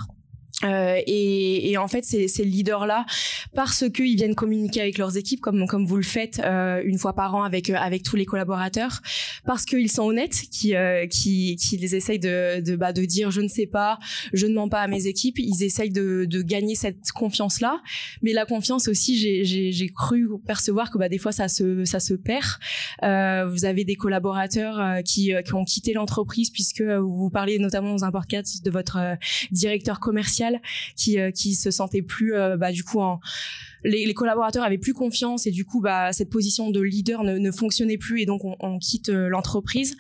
euh, et, et, en fait, ces, ces leaders-là, parce qu'ils viennent communiquer avec leurs équipes, comme comme vous le faites euh, une fois par an avec euh, avec tous les collaborateurs, parce qu'ils sont honnêtes, qui euh, qui qui les essayent de de bah, de dire je ne sais pas, je ne mens pas à mes équipes. Ils essayent de de gagner cette confiance-là, mais la confiance aussi, j'ai cru percevoir que bah des fois ça se ça se perd. Euh, vous avez des collaborateurs qui qui ont quitté l'entreprise puisque vous parlez notamment dans un podcast de votre directeur commercial qui euh, qui se sentaient plus euh, bah, du coup les, collaborateurs avaient plus confiance et du coup bah cette position de leader ne, fonctionnait plus et donc on, on quitte euh, l'entreprise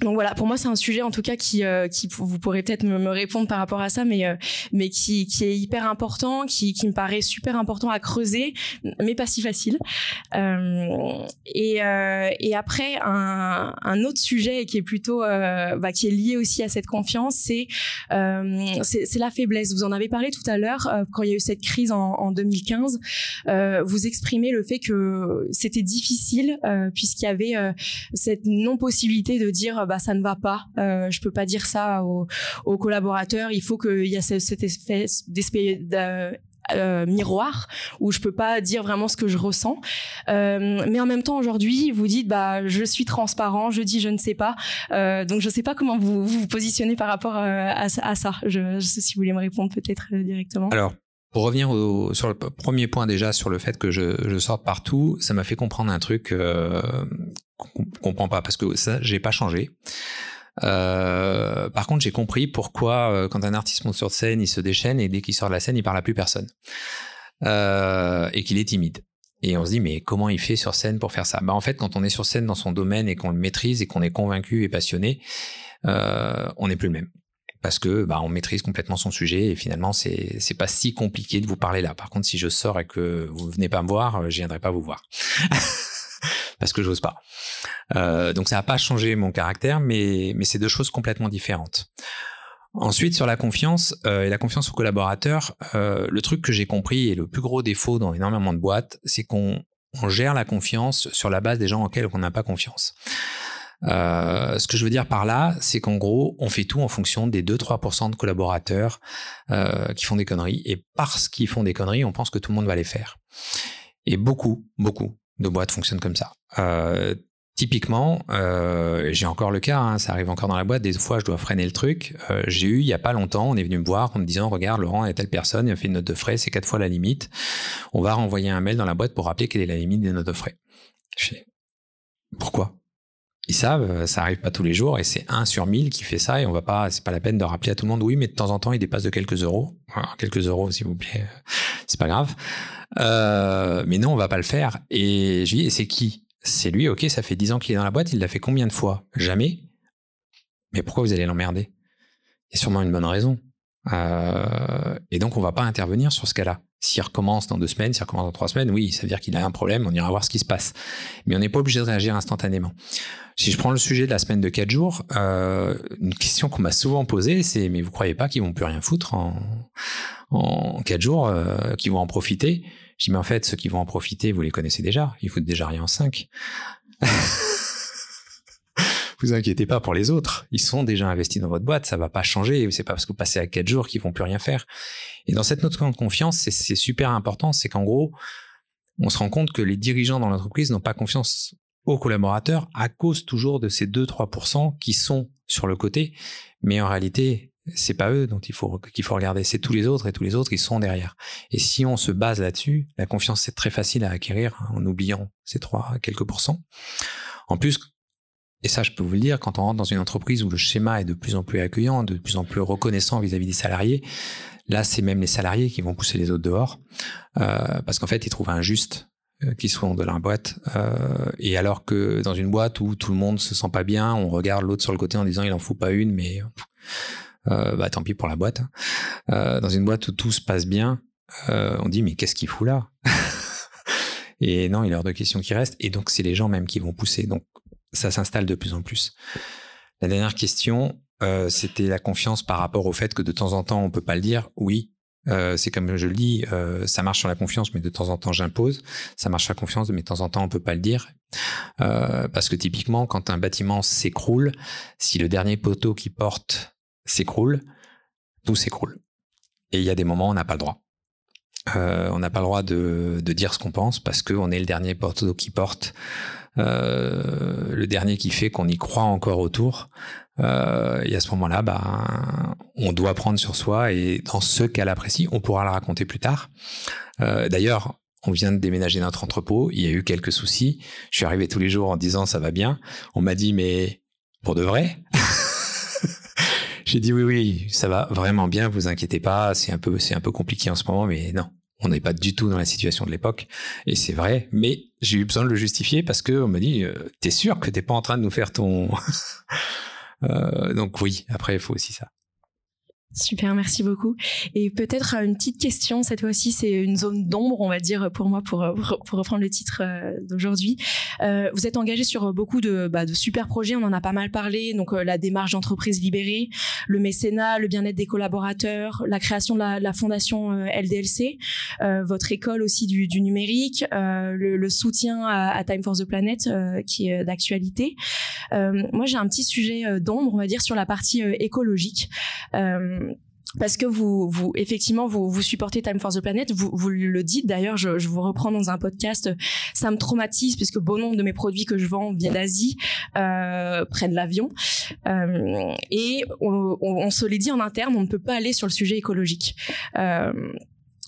donc voilà, pour moi c'est un sujet en tout cas qui, euh, qui vous pourrez peut-être me, répondre par rapport à ça, mais euh, mais qui, qui est hyper important, qui, qui me paraît super important à creuser, mais pas si facile. Euh, et, euh, et après un, un autre sujet qui est plutôt euh, bah, qui est lié aussi à cette confiance, c'est c'est la faiblesse. Vous en avez parlé tout à l'heure quand il y a eu cette crise en, en 2015. vous exprimez le fait que c'était difficile puisqu'il y avait cette non possibilité de dire bah ça ne va pas, euh, je peux pas dire ça aux, collaborateurs. Il faut qu'il y a cet effet euh, miroir où je peux pas dire vraiment ce que je ressens. Euh, mais en même temps, aujourd'hui, vous dites bah je suis transparent, je dis je ne sais pas. Euh, donc je sais pas comment vous vous, positionnez par rapport euh, à, ça. Je, je si vous voulez me répondre peut-être directement. Alors. Pour revenir sur le premier point déjà sur le fait que je, je sorte partout, ça m'a fait comprendre un truc euh, qu'on comprend pas parce que ça j'ai pas changé. Euh, par contre, j'ai compris pourquoi euh, quand un artiste monte sur scène, il se déchaîne et dès qu'il sort de la scène, il parle à plus personne euh, et qu'il est timide. Et on se dit mais comment il fait sur scène pour faire ça? Bah en fait, quand on est sur scène dans son domaine et qu'on le maîtrise et qu'on est convaincu et passionné, on n'est plus le même parce que bah, on maîtrise complètement son sujet et finalement c'est c'est pas si compliqué de vous parler là. Par contre, si je sors et que vous venez pas me voir, je viendrai pas vous voir [LAUGHS] parce que j'ose pas. Euh, donc ça n'a pas changé mon caractère, mais c'est deux choses complètement différentes. Ensuite, sur la confiance euh, et la confiance aux collaborateurs, euh, le truc que j'ai compris et le plus gros défaut dans énormément de boîtes, c'est qu'on on gère la confiance sur la base des gens auxquels on n'a pas confiance. Ce que je veux dire par là, c'est qu'en gros, on fait tout en fonction des 2-3% de collaborateurs qui font des conneries. Et parce qu'ils font des conneries, on pense que tout le monde va les faire. Et beaucoup, beaucoup de boîtes fonctionnent comme ça. Euh, typiquement, euh, j'ai encore le cas, hein, ça arrive encore dans la boîte, des fois je dois freiner le truc. Euh, j'ai eu, il y a pas longtemps, on est venu me voir en me disant, regarde, Laurent est telle personne, il a fait une note de frais, c'est quatre fois la limite. On va renvoyer un mail dans la boîte pour rappeler quelle est la limite des notes de frais. Je pourquoi? Ils savent, ça arrive pas tous les jours et c'est un sur mille qui fait ça et on va pas, c'est pas la peine de rappeler à tout le monde. Oui, mais de temps en temps, il dépasse de quelques euros, quelques euros s'il vous plaît, c'est pas grave. Euh, mais non, on va pas le faire. Et je dis, c'est qui? C'est lui. Ok, ça fait dix ans qu'il est dans la boîte. Il l'a fait combien de fois? Jamais. Mais pourquoi vous allez l'emmerder? Il y a sûrement une bonne raison. Euh, et donc, on va pas intervenir sur ce cas-là. S'il recommence dans deux semaines, s'il recommence dans trois semaines, oui, ça veut dire qu'il a un problème, on ira voir ce qui se passe. Mais on n'est pas obligé de réagir instantanément. Si je prends le sujet de la semaine de quatre jours, euh, une question qu'on m'a souvent posée, c'est mais vous croyez pas qu'ils vont plus rien foutre en, en quatre jours, qu'ils vont en profiter? Je dis, mais en fait, ceux qui vont en profiter, vous les connaissez déjà. Ils foutent déjà rien en 5. [LAUGHS] vous inquiétez pas pour les autres. Ils sont déjà investis dans votre boîte. Ça va pas changer. C'est pas parce que vous passez à 4 jours qu'ils vont plus rien faire. Et dans cette note de confiance, c'est super important. C'est qu'en gros, on se rend compte que les dirigeants dans l'entreprise n'ont pas confiance aux collaborateurs à cause toujours de ces 2-3% qui sont sur le côté. Mais en réalité, c'est pas eux dont il faut qu'il faut regarder, c'est tous les autres et tous les autres qui sont derrière. Et si on se base là-dessus, la confiance c'est très facile à acquérir hein, en oubliant ces trois quelques pourcents. En plus, et ça je peux vous le dire, quand on rentre dans une entreprise où le schéma est de plus en plus accueillant, de plus en plus reconnaissant vis-à-vis des salariés, là c'est même les salariés qui vont pousser les autres dehors, euh, parce qu'en fait ils trouvent injuste euh, qu'ils soient dans la boîte. Euh, et alors que dans une boîte où tout le monde se sent pas bien, on regarde l'autre sur le côté en disant il en faut pas une, mais euh, bah tant pis pour la boîte. Hein. Euh, dans une boîte où tout se passe bien, euh, on dit mais qu'est-ce qu'il fout là? [LAUGHS] Et non, il y a hors de questions qui restent. Et donc c'est les gens même qui vont pousser. Donc ça s'installe de plus en plus. La dernière question, euh, c'était la confiance par rapport au fait que de temps en temps on peut pas le dire. Oui, euh, c'est comme je le dis, euh, ça marche sur la confiance, mais de temps en temps j'impose. Ça marche sur la confiance, mais de temps en temps on peut pas le dire, euh, parce que typiquement quand un bâtiment s'écroule, si le dernier poteau qui porte s'écroule, tout s'écroule. Et il y a des moments où on n'a pas le droit. Euh, on n'a pas le droit de, de dire ce qu'on pense parce qu'on est le dernier poteau qui porte, euh, le dernier qui fait qu'on y croit encore autour. Euh, et à ce moment-là, bah, on doit prendre sur soi et dans ce cas-là précis, on pourra le raconter plus tard. Euh, D'ailleurs, on vient de déménager notre entrepôt, il y a eu quelques soucis. Je suis arrivé tous les jours en disant ça va bien. On m'a dit mais pour de vrai? [LAUGHS] J'ai dit oui oui, ça va vraiment bien, vous inquiétez pas, c'est un peu c'est un peu compliqué en ce moment mais non, on n'est pas du tout dans la situation de l'époque et c'est vrai, mais j'ai eu besoin de le justifier parce que on m'a dit euh, t'es sûr que t'es pas en train de nous faire ton [LAUGHS] euh, donc oui, après il faut aussi ça. Super, merci beaucoup. Et peut-être une petite question, cette fois-ci, c'est une zone d'ombre, on va dire, pour moi, pour, pour reprendre le titre euh, d'aujourd'hui. Euh, vous êtes engagé sur beaucoup de, bah, de super projets, on en a pas mal parlé, donc euh, la démarche d'entreprise libérée, le mécénat, le bien-être des collaborateurs, la création de la, la fondation euh, LDLC, euh, votre école aussi du, du numérique, le, le, soutien à, à, Time for the Planet, qui est d'actualité. moi, j'ai un petit sujet d'ombre, on va dire, sur la partie écologique parce que vous, effectivement, vous, vous supportez Time for the Planet, vous, vous le dites. D'ailleurs, je, je vous reprends dans un podcast, ça me traumatise puisque bon nombre de mes produits que je vends viennent d'Asie, euh, prennent l'avion, euh, et on, on, on, se les dit en interne, on ne peut pas aller sur le sujet écologique. Euh,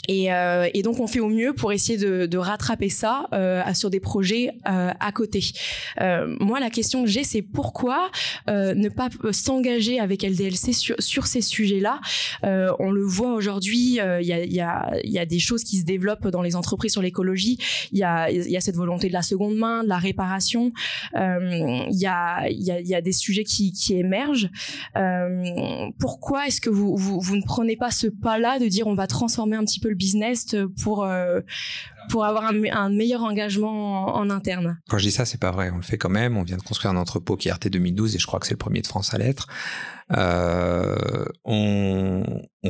et, euh, et, donc on fait au mieux pour essayer de, de rattraper ça euh, sur des projets euh, à côté. Euh, moi, la question que j'ai, c'est pourquoi euh, ne pas s'engager avec LDLC sur, sur ces sujets-là? On le voit aujourd'hui, il y a, y, a, y, a, des choses qui se développent dans les entreprises sur l'écologie. Il y a, y, a, cette volonté de la seconde main, de la réparation. Il y a des sujets qui, qui émergent. pourquoi est-ce que vous, vous, vous ne prenez pas ce pas-là de dire on va transformer un petit peu le business pour euh, pour avoir un, meilleur engagement en, interne. Quand je dis ça, c'est pas vrai. On le fait quand même. On vient de construire un entrepôt qui est RT 2012 et je crois que c'est le premier de France à l'être. Euh, on,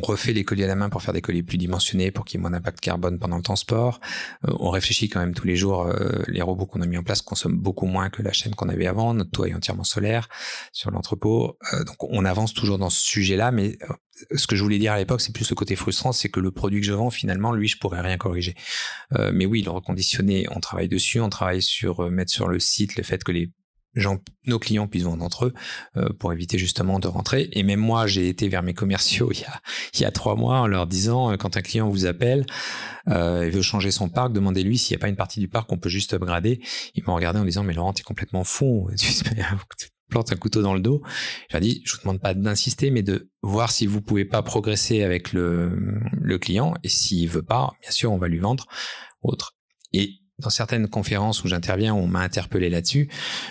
refait les colis à la main pour faire des colis plus dimensionnés, pour qu'il y ait moins d'impact carbone pendant le transport. Euh, on réfléchit quand même tous les jours. Les robots qu'on a mis en place consomment beaucoup moins que la chaîne qu'on avait avant. Notre toit est entièrement solaire sur l'entrepôt. Donc on avance toujours dans ce sujet-là, mais ce que je voulais dire à l'époque, c'est plus le côté frustrant, c'est que le produit que je vends, finalement, lui, je pourrais rien corriger. Euh, mais oui, le reconditionner, on travaille dessus, on travaille sur mettre sur le site le fait que les gens, nos clients puissent vendre entre eux euh, pour éviter justement de rentrer. Et même moi, j'ai été vers mes commerciaux [LAUGHS] il y a, il y a trois mois en leur disant, euh, quand un client vous appelle euh, et veut changer son parc, demandez-lui s'il n'y a pas une partie du parc qu'on peut juste upgrader. Ils m'ont regardé en disant, mais Laurent, t'es complètement fou. [LAUGHS] Tu plantes un couteau dans le dos. J'ai dit, je vous demande pas d'insister, mais de voir si vous pouvez pas progresser avec le, le client. Et s'il veut pas, bien sûr, on va lui vendre autre. Et dans certaines conférences où j'interviens, on m'a interpellé là-dessus.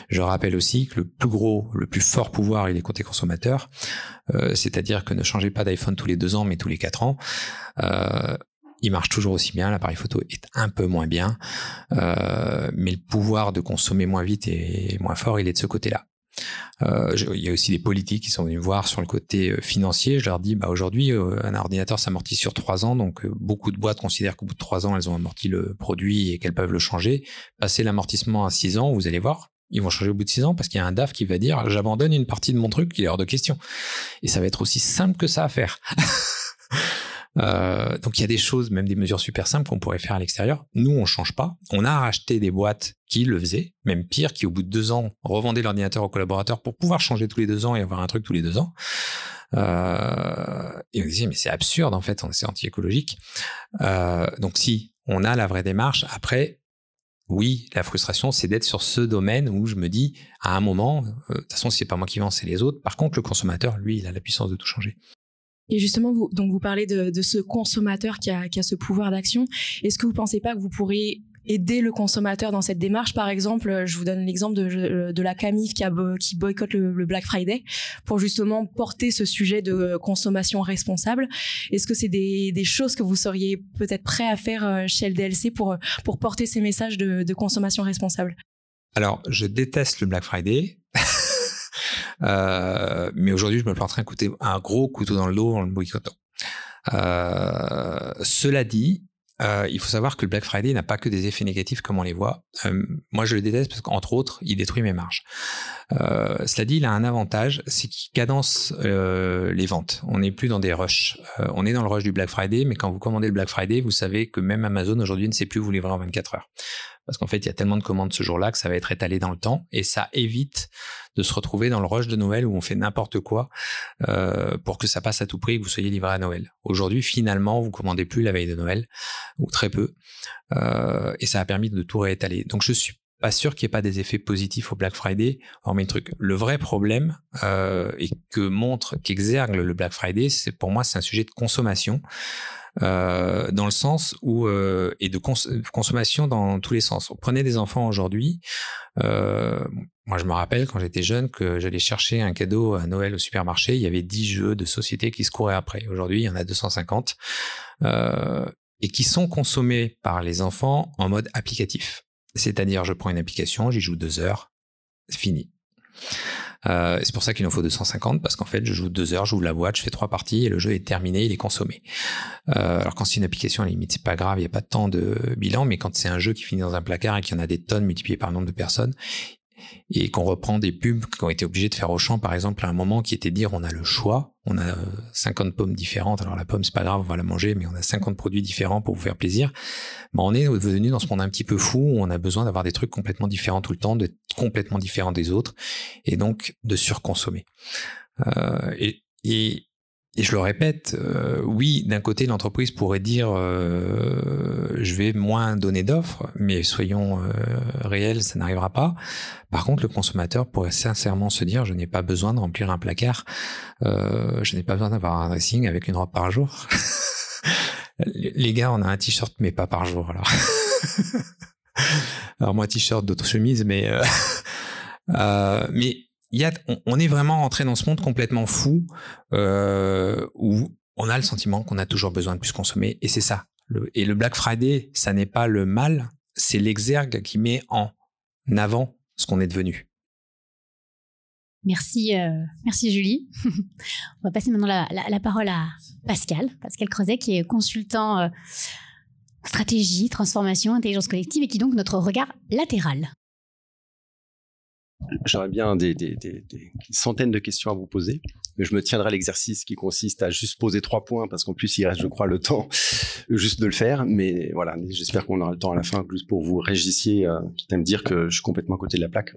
Je rappelle aussi que le plus gros, le plus fort pouvoir, il est côté consommateur. Euh, C'est-à-dire que ne changez pas d'iPhone tous les deux ans, mais tous les quatre ans. Euh, il marche toujours aussi bien, l'appareil photo est un peu moins bien, euh, mais le pouvoir de consommer moins vite et moins fort, il est de ce côté-là. Euh, il y a aussi des politiques qui sont venus voir sur le côté euh, financier. Je leur dis, bah, aujourd'hui, euh, un ordinateur s'amortit sur trois ans, donc beaucoup de boîtes considèrent qu'au bout de trois ans, elles ont amorti le produit et qu'elles peuvent le changer. Passer l'amortissement à six ans, vous allez voir, ils vont changer au bout de six ans parce qu'il y a un DAF qui va dire, j'abandonne une partie de mon truc, qui est hors de question. Et ça va être aussi simple que ça à faire. [LAUGHS] Euh, donc il y a des choses, même des mesures super simples qu'on pourrait faire à l'extérieur. Nous, on change pas. On a racheté des boîtes qui le faisaient, même pire, qui au bout de deux ans revendaient l'ordinateur aux collaborateurs pour pouvoir changer tous les deux ans et avoir un truc tous les deux ans. Euh, et on disait mais c'est absurde en fait, c'est anti-écologique. Euh, donc si on a la vraie démarche, après oui, la frustration, c'est d'être sur ce domaine où je me dis, à un moment, euh, de toute façon, c'est pas moi qui vends, c'est les autres. Par contre, le consommateur, lui, il a la puissance de tout changer. Et justement, vous, donc vous parlez de, ce consommateur qui a, ce pouvoir d'action. Est-ce que vous pensez pas que vous pourriez aider le consommateur dans cette démarche? Par exemple, je vous donne l'exemple de, la Camif qui, a, boycotte le, Black Friday pour justement porter ce sujet de consommation responsable. Est-ce que c'est des, choses que vous seriez peut-être prêt à faire euh, chez LDLC pour, pour porter ces messages de consommation responsable? Alors, je déteste le Black Friday. [LAUGHS] Euh, mais aujourd'hui, je me planterais un, couteau, un gros couteau dans le dos en le boycottant. Euh, cela dit, euh, il faut savoir que le Black Friday n'a pas que des effets négatifs comme on les voit. Euh, moi, je le déteste parce qu'entre autres, il détruit mes marges. Euh, cela dit, il a un avantage, c'est qu'il cadence les ventes. On n'est plus dans des rushs. On est dans le rush du Black Friday, mais quand vous commandez le Black Friday, vous savez que même Amazon aujourd'hui ne sait plus vous livrer en 24 heures parce qu'en fait, il y a tellement de commandes ce jour-là que ça va être étalé dans le temps et ça évite de se retrouver dans le rush de Noël où on fait n'importe quoi euh, pour que ça passe à tout prix et que vous soyez livré à Noël. Aujourd'hui, finalement, vous commandez plus la veille de Noël ou très peu euh, et ça a permis de tout réétaler. Donc, je suis pas sûr qu'il n'y ait pas des effets positifs au Black Friday, hormis le truc. Le vrai problème euh, et que montre, qu'exergue le Black Friday, c'est pour moi c'est un sujet de consommation. Euh, dans le sens où euh, et de consommation dans tous les sens. Prenez des enfants aujourd'hui. Euh, moi, je me rappelle quand j'étais jeune que j'allais chercher un cadeau à Noël au supermarché. Il y avait 10 jeux de société qui se couraient après. Aujourd'hui, il y en a 250 euh, et qui sont consommés par les enfants en mode applicatif. C'est-à-dire, je prends une application, j'y joue deux heures, fini. Euh, c'est pour ça qu'il en faut 250 parce qu'en fait, je joue deux heures, j'ouvre la boîte, je fais trois parties et le jeu est terminé, il est consommé. Euh, alors quand c'est une application, à la limite, c'est pas grave, il n'y a pas temps de bilan, mais quand c'est un jeu qui finit dans un placard et qu'il y en a des tonnes multipliées par le nombre de personnes, et qu'on reprend des pubs qui ont été obligés de faire au champ, par exemple, à un moment qui était dire on a le choix, on a 50 euh, pommes différentes, alors la pomme c'est pas grave, on va la manger, mais on a 50 produits différents pour vous faire plaisir. Ben, on est devenu dans ce monde un petit peu fou où on a besoin d'avoir des trucs complètement différents tout le temps, d'être complètement différents des autres, et donc de surconsommer. Euh, et, et, et je le répète, euh, oui, d'un côté, l'entreprise pourrait dire euh, je vais moins donner d'offres, mais soyons euh, réels, ça n'arrivera pas. Par contre, le consommateur pourrait sincèrement se dire je n'ai pas besoin de remplir un placard, euh, je n'ai pas besoin d'avoir un dressing avec une robe par jour. [LAUGHS] Les gars, on a un t-shirt, mais pas par jour. Alors, [LAUGHS] alors moi, t-shirt, d'autres chemises, mais [LAUGHS] on, est vraiment rentré dans ce monde complètement fou euh, où on a le sentiment qu'on a toujours besoin de plus consommer et c'est ça. et le Black Friday, ça n'est pas le mal, c'est l'exergue qui met en avant ce qu'on est devenu. Merci, euh, merci Julie. [LAUGHS] On va passer maintenant la, parole à Pascal, Pascal Creuset, qui est consultant euh, stratégie, transformation, intelligence collective et qui donc notre regard latéral. J'aurais bien des, centaines de questions à vous poser, mais je me tiendrai à l'exercice qui consiste à juste poser trois points, parce qu'en plus, il reste, je crois, le temps [LAUGHS] juste de le faire. Mais voilà, j'espère qu'on aura le temps à la fin, juste pour vous régissiez, euh, quitte à me dire que je suis complètement à côté de la plaque.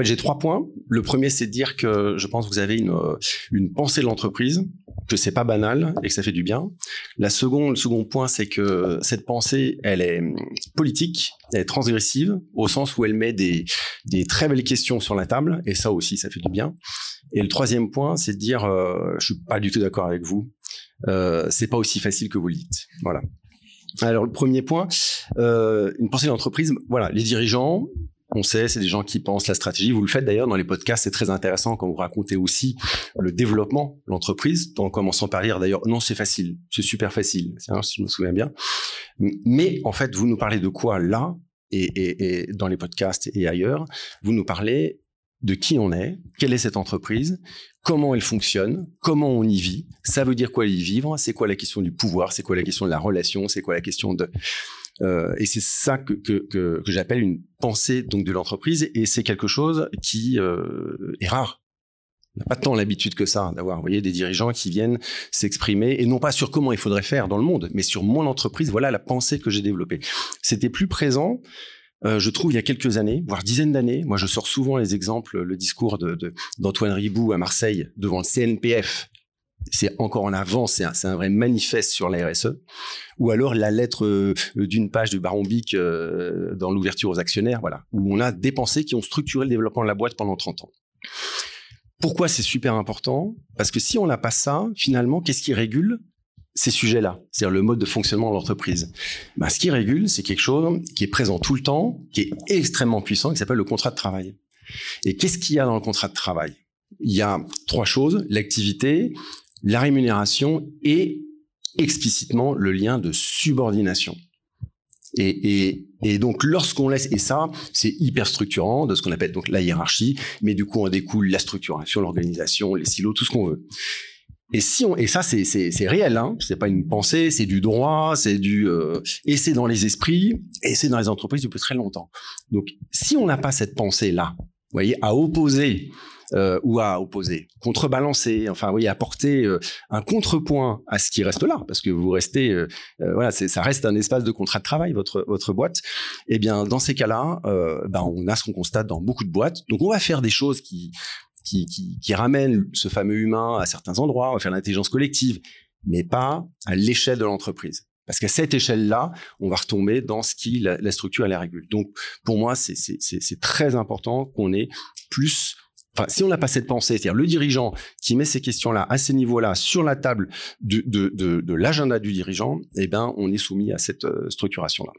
J'ai trois points. Le premier, c'est de dire que je pense que vous avez une, euh, une pensée de l'entreprise, que c'est pas banal et que ça fait du bien. La seconde, le second point, c'est que cette pensée, elle est hum, politique, elle est transgressive, au sens où elle met des, des très belles questions sur la table, et ça aussi, ça fait du bien. Et le troisième point, c'est de dire, euh, je suis pas du tout d'accord avec vous, euh, c'est pas aussi facile que vous le dites. Voilà. Alors le premier point, euh, une pensée d'entreprise, voilà, les dirigeants, on sait, c'est des gens qui pensent la stratégie. Vous le faites d'ailleurs dans les podcasts, c'est très intéressant quand vous racontez aussi le développement de l'entreprise, en commençant par dire d'ailleurs, non, c'est facile, c'est super facile, si je me souviens bien. Mais en fait, vous nous parlez de quoi là et dans les podcasts et ailleurs? Vous nous parlez de qui on est, quelle est cette entreprise, comment elle fonctionne, comment on y vit, ça veut dire quoi y vivre, c'est quoi la question du pouvoir, c'est quoi la question de la relation, c'est quoi la question de... Euh, et c'est ça que, que, que, que j'appelle une pensée donc de l'entreprise, et c'est quelque chose qui euh, est rare. On n'a pas tant l'habitude que ça d'avoir, voyez, des dirigeants qui viennent s'exprimer, et non pas sur comment il faudrait faire dans le monde, mais sur mon entreprise, voilà la pensée que j'ai développée. C'était plus présent euh, je trouve, il y a quelques années, voire dizaines d'années. Moi, je sors souvent les exemples, le discours d'Antoine Ribou à Marseille devant le CNPF. C'est encore en avant, c'est un, vrai manifeste sur la RSE. Ou alors la lettre euh, d'une page du Baron Bic euh, dans l'ouverture aux actionnaires, voilà, où on a des pensées qui ont structuré le développement de la boîte pendant 30 ans. Pourquoi c'est super important? Parce que si on n'a pas ça, finalement, qu'est-ce qui régule? Ces sujets-là, c'est-à-dire le mode de fonctionnement de l'entreprise. Ben, ce qui régule, c'est quelque chose qui est présent tout le temps, qui est extrêmement puissant, qui s'appelle le contrat de travail. Et qu'est-ce qu'il y a dans le contrat de travail? Il y a trois choses, l'activité, la rémunération et explicitement le lien de subordination. Et, donc lorsqu'on laisse, et ça c'est hyper structurant de ce qu'on appelle donc la hiérarchie, mais du coup on découle la structuration, l'organisation, les silos, tout ce qu'on veut. Et si on et ça c'est c'est réel hein, c'est pas une pensée, c'est du droit, c'est du euh, et c'est dans les esprits et c'est dans les entreprises depuis très longtemps. Donc si on n'a pas cette pensée là, vous voyez, à opposer euh, ou à opposer, contrebalancer, enfin, voyez, apporter euh, un contrepoint à ce qui reste là, parce que vous restez, euh, euh voilà, ça reste un espace de contrat de travail, votre votre boîte. Eh bien, dans ces cas-là, ben, on a ce qu'on constate dans beaucoup de boîtes. Donc, on va faire des choses qui qui, qui, qui ramène ce fameux humain à certains endroits, on va faire l'intelligence collective, mais pas à l'échelle de l'entreprise. Parce qu'à cette échelle-là, on va retomber dans ce qui la, structure elle la régule. Donc, pour moi, c'est très important qu'on ait plus Enfin, si on n'a pas cette pensée, c'est-à-dire le dirigeant qui met ces questions-là à ces niveaux-là sur la table de, de, de, de l'agenda du dirigeant, eh ben, on est soumis à cette euh, structuration-là.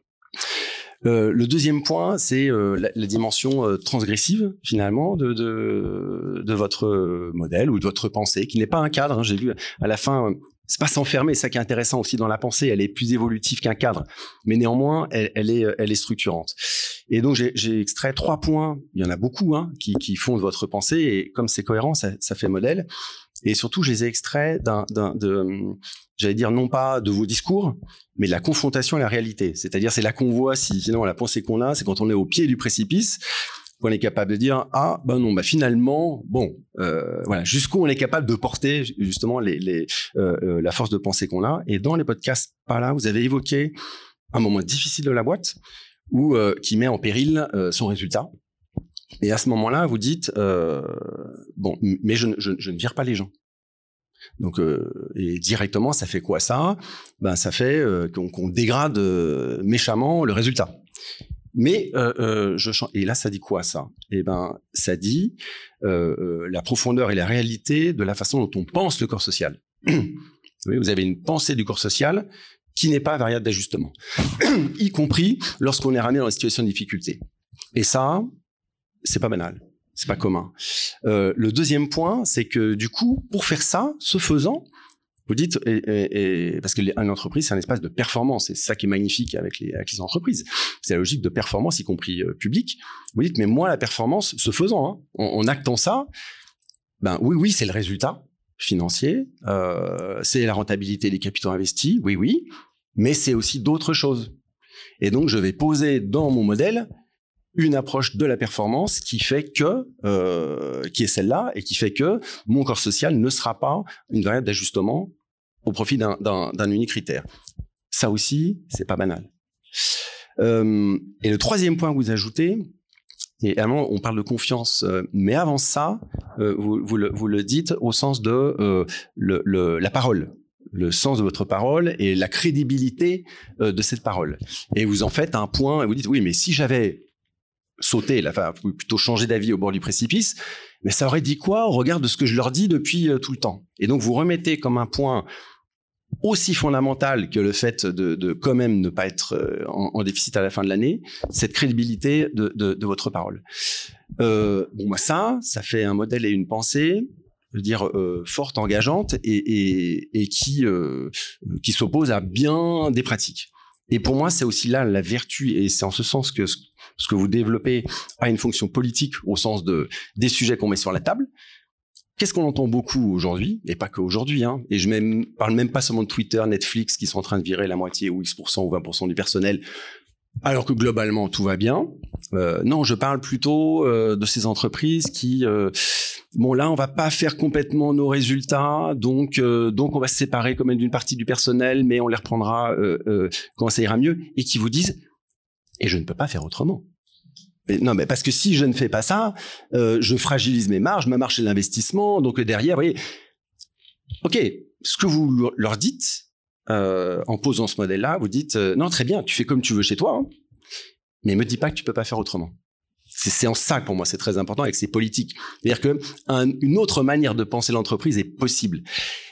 Euh, le deuxième point, c'est euh, la, dimension euh, transgressive finalement de, votre modèle ou de votre pensée, qui n'est pas un cadre. Hein. J'ai vu à la fin, c'est pas s'enfermer, ça qui est intéressant aussi dans la pensée. Elle est plus évolutive qu'un cadre, mais néanmoins, elle, est, structurante. Et donc j'ai extrait trois points. Il y en a beaucoup hein, qui, qui font de votre pensée, et comme c'est cohérent, ça, ça fait modèle. Et surtout, je les ai extraits d'un, j'allais dire non pas de vos discours, mais de la confrontation à la réalité. C'est-à-dire, c'est là qu'on voit si, sinon, la pensée qu'on a, c'est quand on est au pied du précipice, qu'on est capable de dire ah ben non bah finalement bon euh, voilà jusqu'où on est capable de porter justement les, les euh, euh la force de pensée qu'on a? Et dans les podcasts par là vous avez évoqué un moment difficile de la boîte ou euh, qui met en péril euh, son résultat et à ce moment-là, vous dites euh, bon, mais je, je, je, ne vire pas les gens. Donc, euh, et directement, ça fait quoi ça? Ben, ça fait euh, qu'on dégrade euh, méchamment le résultat. Mais euh, je et là, ça dit quoi ça? Eh ben, ça dit la profondeur et la réalité de la façon dont on pense le corps social. [CLEARS THROAT] vous avez une pensée du corps social qui n'est pas variable d'ajustement, [CLEARS THROAT] y compris lorsqu'on est ramené dans une situation de difficulté. Et ça, c'est pas banal, c'est pas commun. Euh, le deuxième point, c'est que du coup, pour faire ça, ce faisant, vous dites, parce qu'une entreprise, c'est un espace de performance, et c'est ça qui est magnifique avec les, entreprises. C'est la logique de performance, y compris euh, publique. Vous dites, mais moi, la performance, ce faisant, hein, en, en, actant ça, ben oui, oui, c'est le résultat financier, euh, c'est la rentabilité des capitaux investis, oui, oui, mais c'est aussi d'autres choses. Et donc, je vais poser dans mon modèle une approche de la performance qui fait que, euh, qui est celle-là, et qui fait que mon corps social ne sera pas une variable d'ajustement au profit d'un unique critère. Ça aussi, c'est pas banal. Euh, et le troisième point que vous ajoutez, et vraiment, on parle de confiance, euh, mais avant ça, euh, vous, vous, le, vous, le, dites au sens de euh, le, le, la parole le sens de votre parole et la crédibilité euh, de cette parole. Et vous en faites un point et vous dites oui, mais si j'avais sauter, enfin, plutôt changer d'avis au bord du précipice, mais ça aurait dit quoi au regard de ce que je leur dis depuis euh, tout le temps? Et donc vous remettez comme un point aussi fondamental que le fait de, de quand même ne pas être euh, en, en, déficit à la fin de l'année, cette crédibilité de, de, de votre parole. Euh, bon, bah ça, ça fait un modèle et une pensée, je veux dire euh, forte, engageante et, et, et qui qui s'oppose à bien des pratiques. Et pour moi, c'est aussi là la vertu, et c'est en ce sens que ce, que vous développez a une fonction politique au sens de des sujets qu'on met sur la table. Qu'est-ce qu'on entend beaucoup aujourd'hui, et pas qu'aujourd'hui, hein, et je parle même pas seulement de Twitter, Netflix, qui sont en train de virer la moitié ou X% ou 20% du personnel, alors que globalement tout va bien. Euh, non, je parle plutôt euh, de ces entreprises qui, euh, bon là, on va pas faire complètement nos résultats, donc donc on va se séparer quand même d'une partie du personnel, mais on les reprendra quand ça ira mieux, et qui vous disent, et je ne peux pas faire autrement. non, mais parce que si je ne fais pas ça, je fragilise mes marges, ma marge de l'investissement, donc derrière, vous voyez, ok, ce que vous leur dites, euh, en posant ce modèle-là, vous dites euh, non, très bien, tu fais comme tu veux chez toi, hein, mais me dis pas que tu peux pas faire autrement. C'est en ça pour moi c'est très important avec ces politiques. C'est-à-dire que une autre manière de penser l'entreprise est possible.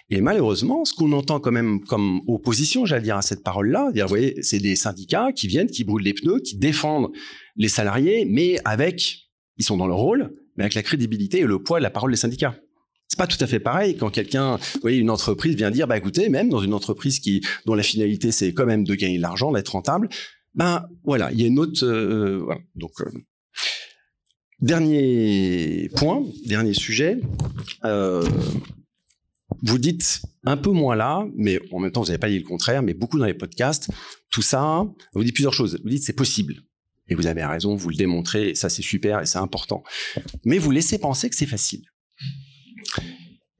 Et malheureusement, ce qu'on entend quand même comme opposition, j'allais dire à cette parole-là, vous voyez, c'est des syndicats qui viennent, qui brûlent les pneus, qui défendent les salariés, mais avec, ils sont dans leur rôle, mais avec la crédibilité et le poids de la parole des syndicats. Pas tout à fait pareil quand quelqu'un, vous voyez, une entreprise vient dire, bah écoutez, même dans une entreprise qui, dont la finalité c'est quand même de gagner de l'argent, d'être rentable, ben voilà, il y a une autre, euh. Donc euh, dernier point, dernier sujet. Euh, vous dites un peu moins là, mais en même temps vous n'avez pas dit le contraire, mais beaucoup dans les podcasts, tout ça, vous dites plusieurs choses. Vous dites c'est possible. Et vous avez raison, vous le démontrez, et ça c'est super et c'est important. Mais vous laissez penser que c'est facile.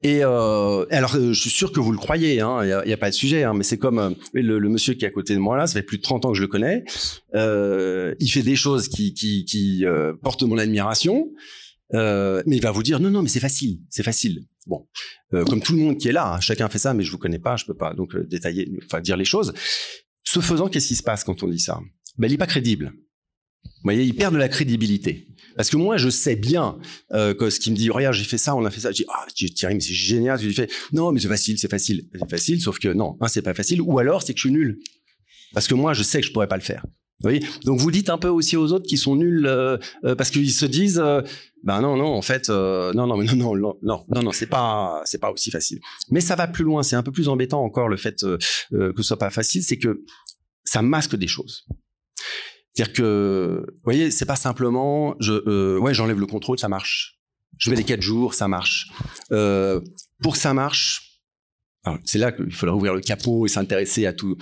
Et euh, alors, euh, je suis sûr que vous le croyez, hein, il n'y a, pas de sujet, hein, mais c'est comme euh, le, monsieur qui est à côté de moi là, ça fait plus de 30 ans que je le connais. il fait des choses qui, qui, portent mon admiration, mais il va vous dire non, non, mais c'est facile, c'est facile. Bon, comme tout le monde qui est là, hein, chacun fait ça, mais je vous connais pas, je peux pas donc détailler, enfin dire les choses. Ce faisant, qu'est-ce qui se passe quand on dit ça? Ben, il n'est pas crédible. Vous voyez, il perd de la crédibilité. Parce que moi, je sais bien euh, que ce qui me dit, regarde, j'ai fait ça, on a fait ça. Je dis, ah, Thierry, mais c'est génial. Lui fais, non, mais c'est facile, c'est facile, c'est facile. Sauf que non, hein, c'est pas facile. Ou alors, c'est que je suis nul. Parce que moi, je sais que je pourrais pas le faire. Vous voyez? Donc vous dites un peu aussi aux autres qui sont nuls euh, euh, parce qu'ils se disent, ben non, non, en fait, non, non, non, non, non, non, non, non, c'est pas, c'est pas aussi facile. Mais ça va plus loin. C'est un peu plus embêtant encore le fait que ce soit pas facile, c'est que ça masque des choses. C'est-à-dire que, vous voyez, c'est pas simplement, euh, ouais, j'enlève le contrôle, ça marche. Je mets les quatre jours, ça marche. Euh, pour que ça marche, c'est là qu'il faudra ouvrir le capot et s'intéresser à tout.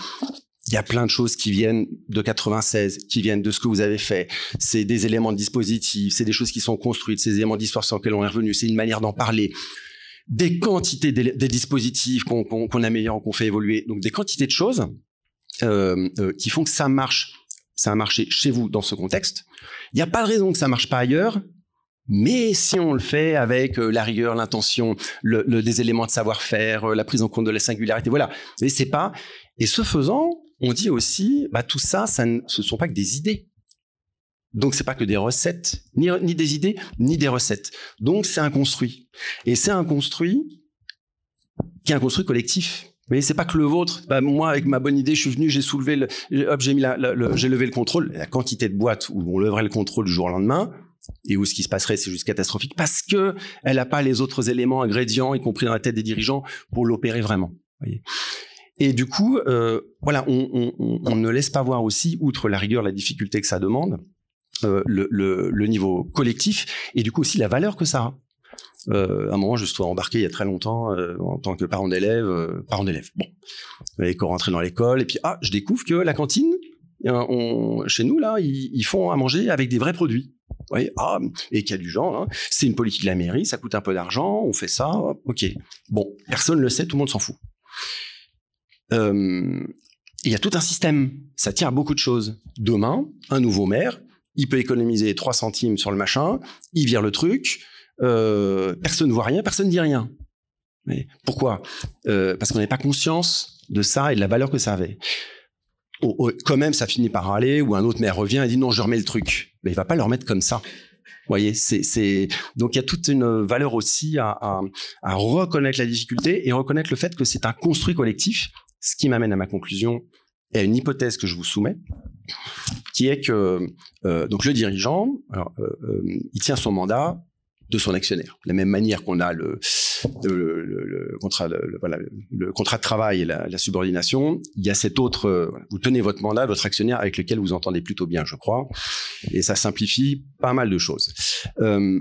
Il y a plein de choses qui viennent de 96, qui viennent de ce que vous avez fait. C'est des éléments de dispositif, c'est des choses qui sont construites, c'est des éléments d'histoire sur lesquels on est revenu, c'est une manière d'en parler. Des quantités des, dispositifs qu'on qu améliore, qu'on fait évoluer. Donc des quantités de choses euh, qui font que ça marche ça a marché chez vous dans ce contexte. Il n'y a pas de raison que ça marche pas ailleurs. Mais si on le fait avec euh, la rigueur, l'intention, le, des éléments de savoir-faire, euh, la prise en compte de la singularité, voilà. Et c'est pas. Et ce faisant, on dit aussi, bah tout ça, ça ne, ce sont pas que des idées. Donc c'est pas que des recettes, ni des idées, ni des recettes. Donc c'est un construit. Et c'est un construit qui est un construit collectif. Mais c'est pas que le vôtre. Bah, moi, avec ma bonne idée, je suis venu, j'ai soulevé le, hop, j'ai mis la, j'ai levé le contrôle. La quantité de boîtes où on leverait le contrôle du jour au lendemain et où ce qui se passerait, c'est juste catastrophique parce que elle n'a pas les autres éléments, ingrédients, y compris dans la tête des dirigeants, pour l'opérer vraiment. Voyez. Et du coup, euh, voilà, on, on, on, ne laisse pas voir aussi, outre la rigueur, la difficulté que ça demande, euh, le, le, le, niveau collectif et du coup aussi la valeur que ça a. Euh, à un moment, je suis embarqué il y a très longtemps euh, en tant que parent d'élève, euh, parent d'élève. Bon, et qu'on rentrait dans l'école et puis ah, je découvre que la cantine, chez nous là, ils, font à manger avec des vrais produits. Oui, ah, et qu'il y a du genre, hein. c'est une politique de la mairie, ça coûte un peu d'argent, on fait ça, ok. Bon, personne ne le sait, tout le monde s'en fout. il y a tout un système, ça tient à beaucoup de choses. Demain, un nouveau maire, il peut économiser 3 centimes sur le machin, il vire le truc, euh, personne ne voit rien, personne ne dit rien. Mais pourquoi? Euh, Parce qu'on n'avait pas conscience de ça et de la valeur que ça avait. quand même, ça finit par aller, ou un autre maire revient et dit non, je remets le truc. Mais il va pas le remettre comme ça. Voyez, c'est donc il y a toute une valeur aussi à, reconnaître la difficulté et reconnaître le fait que c'est un construit collectif. Ce qui m'amène à ma conclusion et à une hypothèse que je vous soumets, qui est que euh, donc le dirigeant, il tient son mandat de son actionnaire. De la même manière qu'on a le, contrat, voilà, le contrat de travail et la, subordination, il y a cet autre, vous tenez votre mandat, votre actionnaire avec lequel vous entendez plutôt bien, je crois, et ça simplifie pas mal de choses. Euh,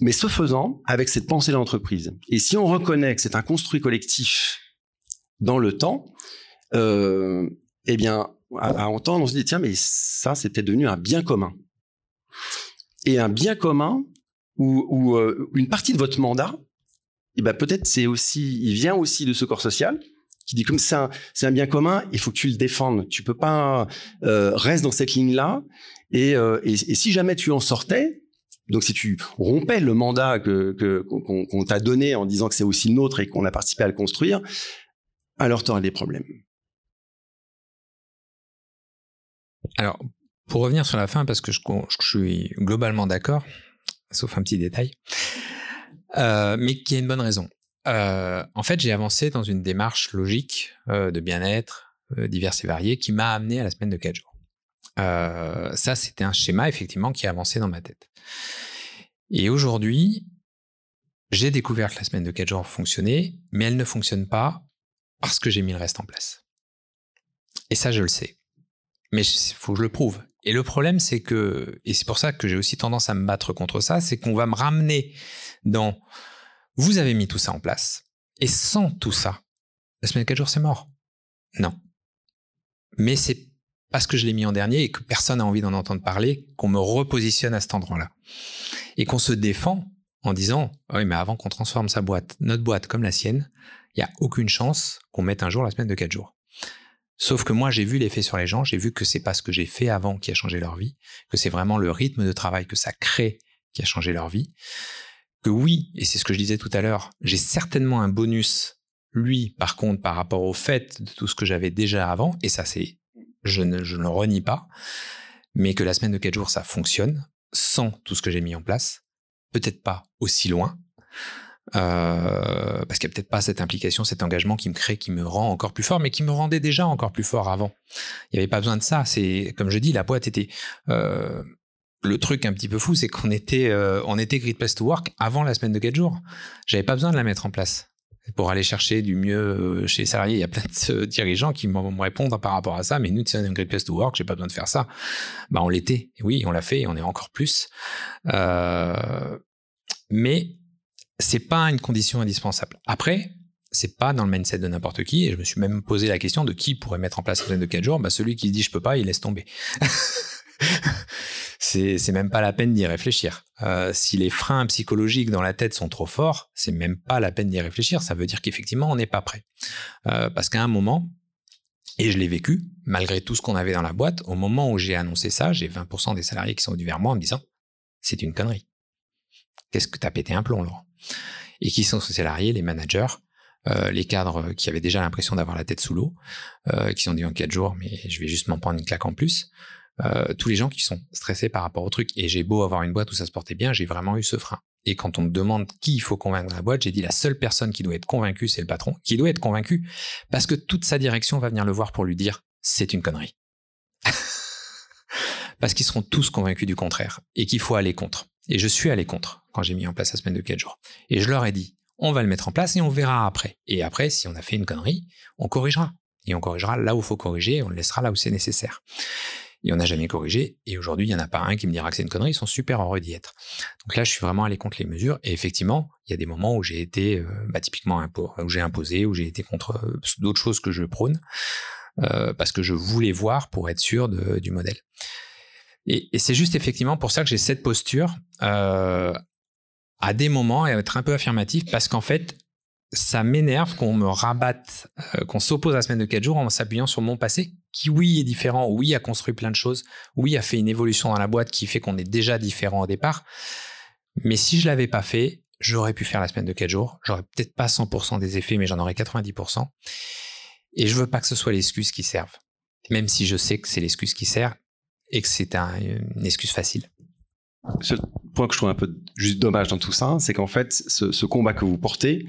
mais ce faisant, avec cette pensée de l'entreprise, et si on reconnaît que c'est un construit collectif dans le temps, euh, eh bien, à, entendre, on se dit, tiens, mais ça, peut-être devenu un bien commun. Et un bien commun, où, euh, une partie de votre mandat, eh ben, peut-être c'est aussi, il vient aussi de ce corps social, qui dit comme c'est un, bien commun, il faut que tu le défendes. Tu peux pas euh, reste dans cette ligne-là. Et, euh, et, et, si jamais tu en sortais, donc si tu rompais le mandat que, qu'on, t'a donné en disant que c'est aussi le nôtre et qu'on a participé à le construire, alors tu auras des problèmes. Alors, pour revenir sur la fin, parce que je suis globalement d'accord, sauf un petit détail, euh, mais qui a une bonne raison. Euh, en fait, j'ai avancé dans une démarche logique euh, de bien-être diverses et variées qui m'a amené à la semaine de 4 jours. ça, c'était un schéma effectivement qui a avancé dans ma tête. Et aujourd'hui, j'ai découvert que la semaine de 4 jours fonctionnait, mais elle ne fonctionne pas parce que j'ai mis le reste en place. Et ça, je le sais. Mais il faut que je le prouve. Et le problème, c'est que, et c'est pour ça que j'ai aussi tendance à me battre contre ça, c'est qu'on va me ramener dans vous avez mis tout ça en place, et sans tout ça, la semaine de 4 jours, c'est mort. Non. Mais c'est parce que je l'ai mis en dernier et que personne n'a envie d'en entendre parler qu'on me repositionne à cet endroit-là. Et qu'on se défend en disant Oui, mais avant qu'on transforme sa boîte, notre boîte comme la sienne, il n'y a aucune chance qu'on mette un jour la semaine de 4 jours. Sauf que moi, j'ai vu l'effet sur les gens, j'ai vu que c'est pas ce que j'ai fait avant qui a changé leur vie, que c'est vraiment le rythme de travail que ça crée qui a changé leur vie. Que oui, et c'est ce que je disais tout à l'heure, j'ai certainement un bonus, lui, par contre, par rapport au fait de tout ce que j'avais déjà avant, et ça, c'est, je ne, je ne le renie pas, mais que la semaine de 4 jours, ça fonctionne sans tout ce que j'ai mis en place. Peut-être pas aussi loin, euh, parce qu'il n'y a peut-être pas cette implication, cet engagement qui me crée, qui me rend encore plus fort, mais qui me rendait déjà encore plus fort avant. Il n'y avait pas besoin de ça. C'est comme je dis, la boîte était euh, le truc un petit peu fou, c'est qu'on était euh, on était Great Place to Work avant la semaine de 4 jours. J'avais pas besoin de la mettre en place pour aller chercher du mieux chez les salariés. Il y a plein de [LAUGHS] dirigeants qui vont me répondre par rapport à ça, mais nous, c'est un Great Place to Work, j'ai pas besoin de faire ça. Bah, on l'était. Oui, on l'a fait et on est encore plus. mais c'est pas une condition indispensable. Après, c'est pas dans le mindset de n'importe qui, et je me suis même posé la question de qui pourrait mettre en place semaine de 4 jours. Bah, celui qui dit je peux pas, il laisse tomber. [LAUGHS] c'est, c'est même pas la peine d'y réfléchir. Euh, si les freins psychologiques dans la tête sont trop forts, c'est même pas la peine d'y réfléchir. Ça veut dire qu'effectivement, on n'est pas prêt. Euh, parce qu'à un moment, et je l'ai vécu, malgré tout ce qu'on avait dans la boîte, au moment où j'ai annoncé ça, j'ai 20% des salariés qui sont venus vers moi en me disant c'est une connerie. Qu'est-ce que t'as pété un plomb, Laurent? Et qui sont ces salariés, les managers, euh, les cadres qui avaient déjà l'impression d'avoir la tête sous l'eau, euh, qui sont dit en quatre jours, mais je vais juste m'en prendre une claque en plus. Euh, tous les gens qui sont stressés par rapport au truc. Et j'ai beau avoir une boîte où ça se portait bien, j'ai vraiment eu ce frein. Et quand on me demande qui il faut convaincre dans la boîte, j'ai dit la seule personne qui doit être convaincue, c'est le patron, qui doit être convaincu, parce que toute sa direction va venir le voir pour lui dire c'est une connerie. [LAUGHS] parce qu'ils seront tous convaincus du contraire et qu'il faut aller contre. Et je suis allé contre quand j'ai mis en place la semaine de 4 jours. Et je leur ai dit, on va le mettre en place et on verra après. Et après, si on a fait une connerie, on corrigera. Et on corrigera là où il faut corriger et on le laissera là où c'est nécessaire. Et on n'a jamais corrigé. Et aujourd'hui, il n'y en a pas un qui me dira que c'est une connerie. Ils sont super heureux d'y être. Donc là, je suis vraiment allé contre les mesures. Et effectivement, il y a des moments où j'ai été, euh, bah, typiquement, où j'ai imposé, où j'ai été contre euh, d'autres choses que je prône, euh, parce que je voulais voir pour être sûr du modèle. Et, c'est juste effectivement pour ça que j'ai cette posture euh, à des moments et être un peu affirmatif parce qu'en fait, ça m'énerve qu'on me rabatte, euh, qu'on s'oppose à la semaine de 4 jours en s'appuyant sur mon passé, qui oui est différent, oui a construit plein de choses, oui a fait une évolution dans la boîte qui fait qu'on est déjà différent au départ. Mais si je l'avais pas fait, j'aurais pu faire la semaine de 4 jours. J'aurais peut-être pas 100% des effets, mais j'en aurais 90%. Et je veux pas que ce soit l'excuse qui serve. Même si je sais que c'est l'excuse qui sert, et que c'est une excuse facile. Ce point que je trouve un peu juste dommage dans tout ça, c'est qu'en fait, ce, combat que vous portez,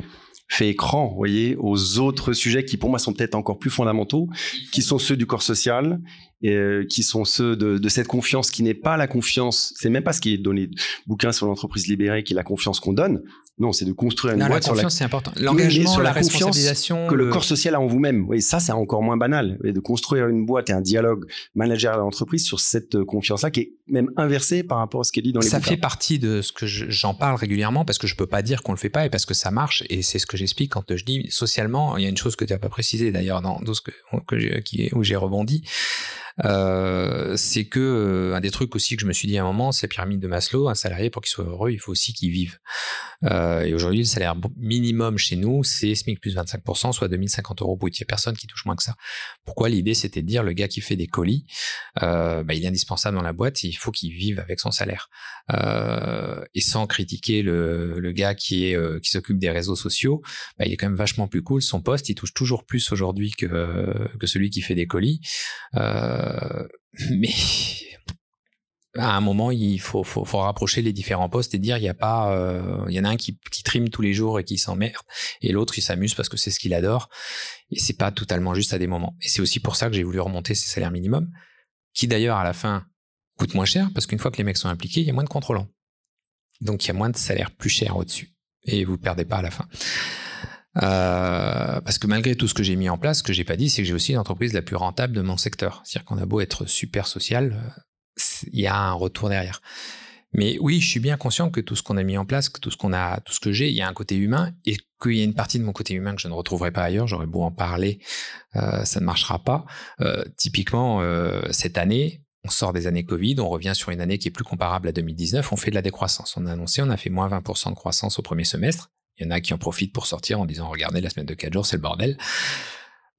fait écran, vous voyez, aux autres sujets qui pour moi sont peut-être encore plus fondamentaux, qui sont ceux du corps social, et, euh, qui sont ceux de, cette confiance qui n'est pas la confiance, c'est même pas ce qui est donné bouquin sur l'entreprise libérée qui est la confiance qu'on donne. Non, c'est de construire une Non, la boîte sur la confiance, c'est important. L'engagement, sur la, la confiance responsabilisation. que le corps social a en vous-même. Oui, ça, c'est encore moins banal. Et de construire une boîte et un dialogue manager à l'entreprise sur cette euh, confiance-là qui est même inversée par rapport à ce qui est dit dans les ça bouquins. fait partie de ce que je- j'en parle régulièrement parce que je peux pas dire qu'on le fait pas et parce que ça marche et c'est ce que j'explique quand je dis socialement. Il y a une chose que tu n'as pas précisé d'ailleurs dans, dans ce que, que où j'ai rebondi. Euh, c'est que euh, un des trucs aussi que je me suis dit à un moment, c'est la pyramide de Maslow. Un salarié pour qu'il soit heureux, il faut aussi qu'il vive. Euh, et aujourd'hui, le salaire minimum chez nous, c'est SMIC plus 25%, soit 2050 euros brut. Il y a personne qui touche moins que ça. Pourquoi l'idée, c'était de dire le gars qui fait des colis, euh, bah, il est indispensable dans la boîte, il faut qu'il vive avec son salaire. Euh, et sans critiquer le, le gars qui est qui s'occupe des réseaux sociaux, bah, il est quand même vachement plus cool. Son poste, il touche toujours plus aujourd'hui que que celui qui fait des colis. [LAUGHS] mais à un moment, il faut rapprocher les différents postes et dire il y a pas, euh, il y en a un qui, qui trime tous les jours et qui s'emmerde, et l'autre il s'amuse parce que c'est ce qu'il adore. Et c'est pas totalement juste à des moments. Et c'est aussi pour ça que j'ai voulu remonter ces salaires minimums, qui d'ailleurs à la fin coûtent moins cher parce qu'une fois que les mecs sont impliqués, il y a moins de contrôlants. Donc il y a moins de salaires plus chers au-dessus. Et vous ne perdez pas à la fin. Euh, parce que malgré tout ce que j'ai mis en place, ce que j'ai pas dit, c'est que j'ai aussi l'entreprise la plus rentable de mon secteur. C'est-à-dire qu'on a beau être super social, euh, il y a un retour derrière. Mais oui, je suis bien conscient que tout ce qu'on a mis en place, que tout ce qu'on a, tout ce que j'ai, il y a un côté humain et qu'il y a une partie de mon côté humain que je ne retrouverai pas ailleurs. J'aurais beau en parler, euh, ça ne marchera pas. Typiquement, cette année, on sort des années Covid, on revient sur une année qui est plus comparable à 2019, on fait de la décroissance. On a annoncé, on a fait moins 20% de croissance au premier semestre. Il y en a qui en profitent pour sortir en disant, regardez, la semaine de 4 jours, c'est le bordel.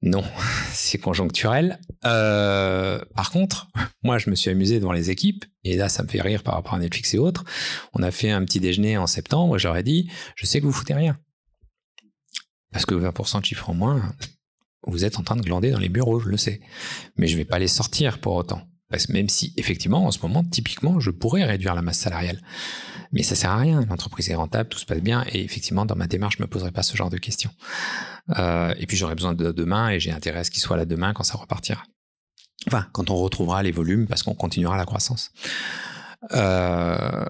Non, [LAUGHS] c'est conjoncturel. Euh, par contre, [LAUGHS] moi, je me suis amusé devant les équipes, et là, ça me fait rire par rapport à Netflix et autres. On a fait un petit déjeuner en septembre, et j'aurais dit, je sais que vous foutez rien. Parce que 20% de chiffres en moins, vous êtes en train de glander dans les bureaux, je le sais. Mais je vais pas les sortir pour autant. Même si, effectivement, en ce moment, typiquement, je pourrais réduire la masse salariale. Mais ça sert à rien. L'entreprise est rentable, tout se passe bien. Et effectivement, dans ma démarche, je me poserai pas ce genre de questions. Euh, et puis, j'aurai besoin de demain et j'ai intérêt à ce qu'il soit là demain quand ça repartira. Enfin, quand on retrouvera les volumes parce qu'on continuera la croissance. Euh,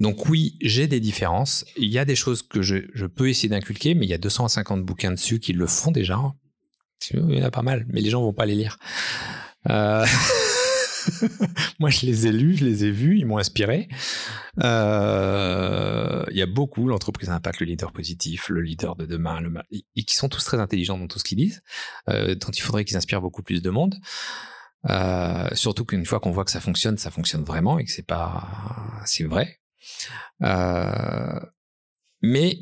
donc oui, j'ai des différences. Il y a des choses que je, je peux essayer d'inculquer, mais il y a 250 bouquins dessus qui le font déjà. Il y en a pas mal, mais les gens vont pas les lire. Euh... [LAUGHS] [LAUGHS] Moi, je les ai lus, je les ai vus, ils m'ont inspiré. Euh, Il y a beaucoup, l'entreprise impact, le leader positif, le leader de demain, le et qui sont tous très intelligents dans tout ce qu'ils disent, euh, dont il faudrait qu'ils inspirent beaucoup plus de monde. Euh, surtout qu'une fois qu'on voit que ça fonctionne, ça fonctionne vraiment et que c'est pas, c'est vrai. Euh, mais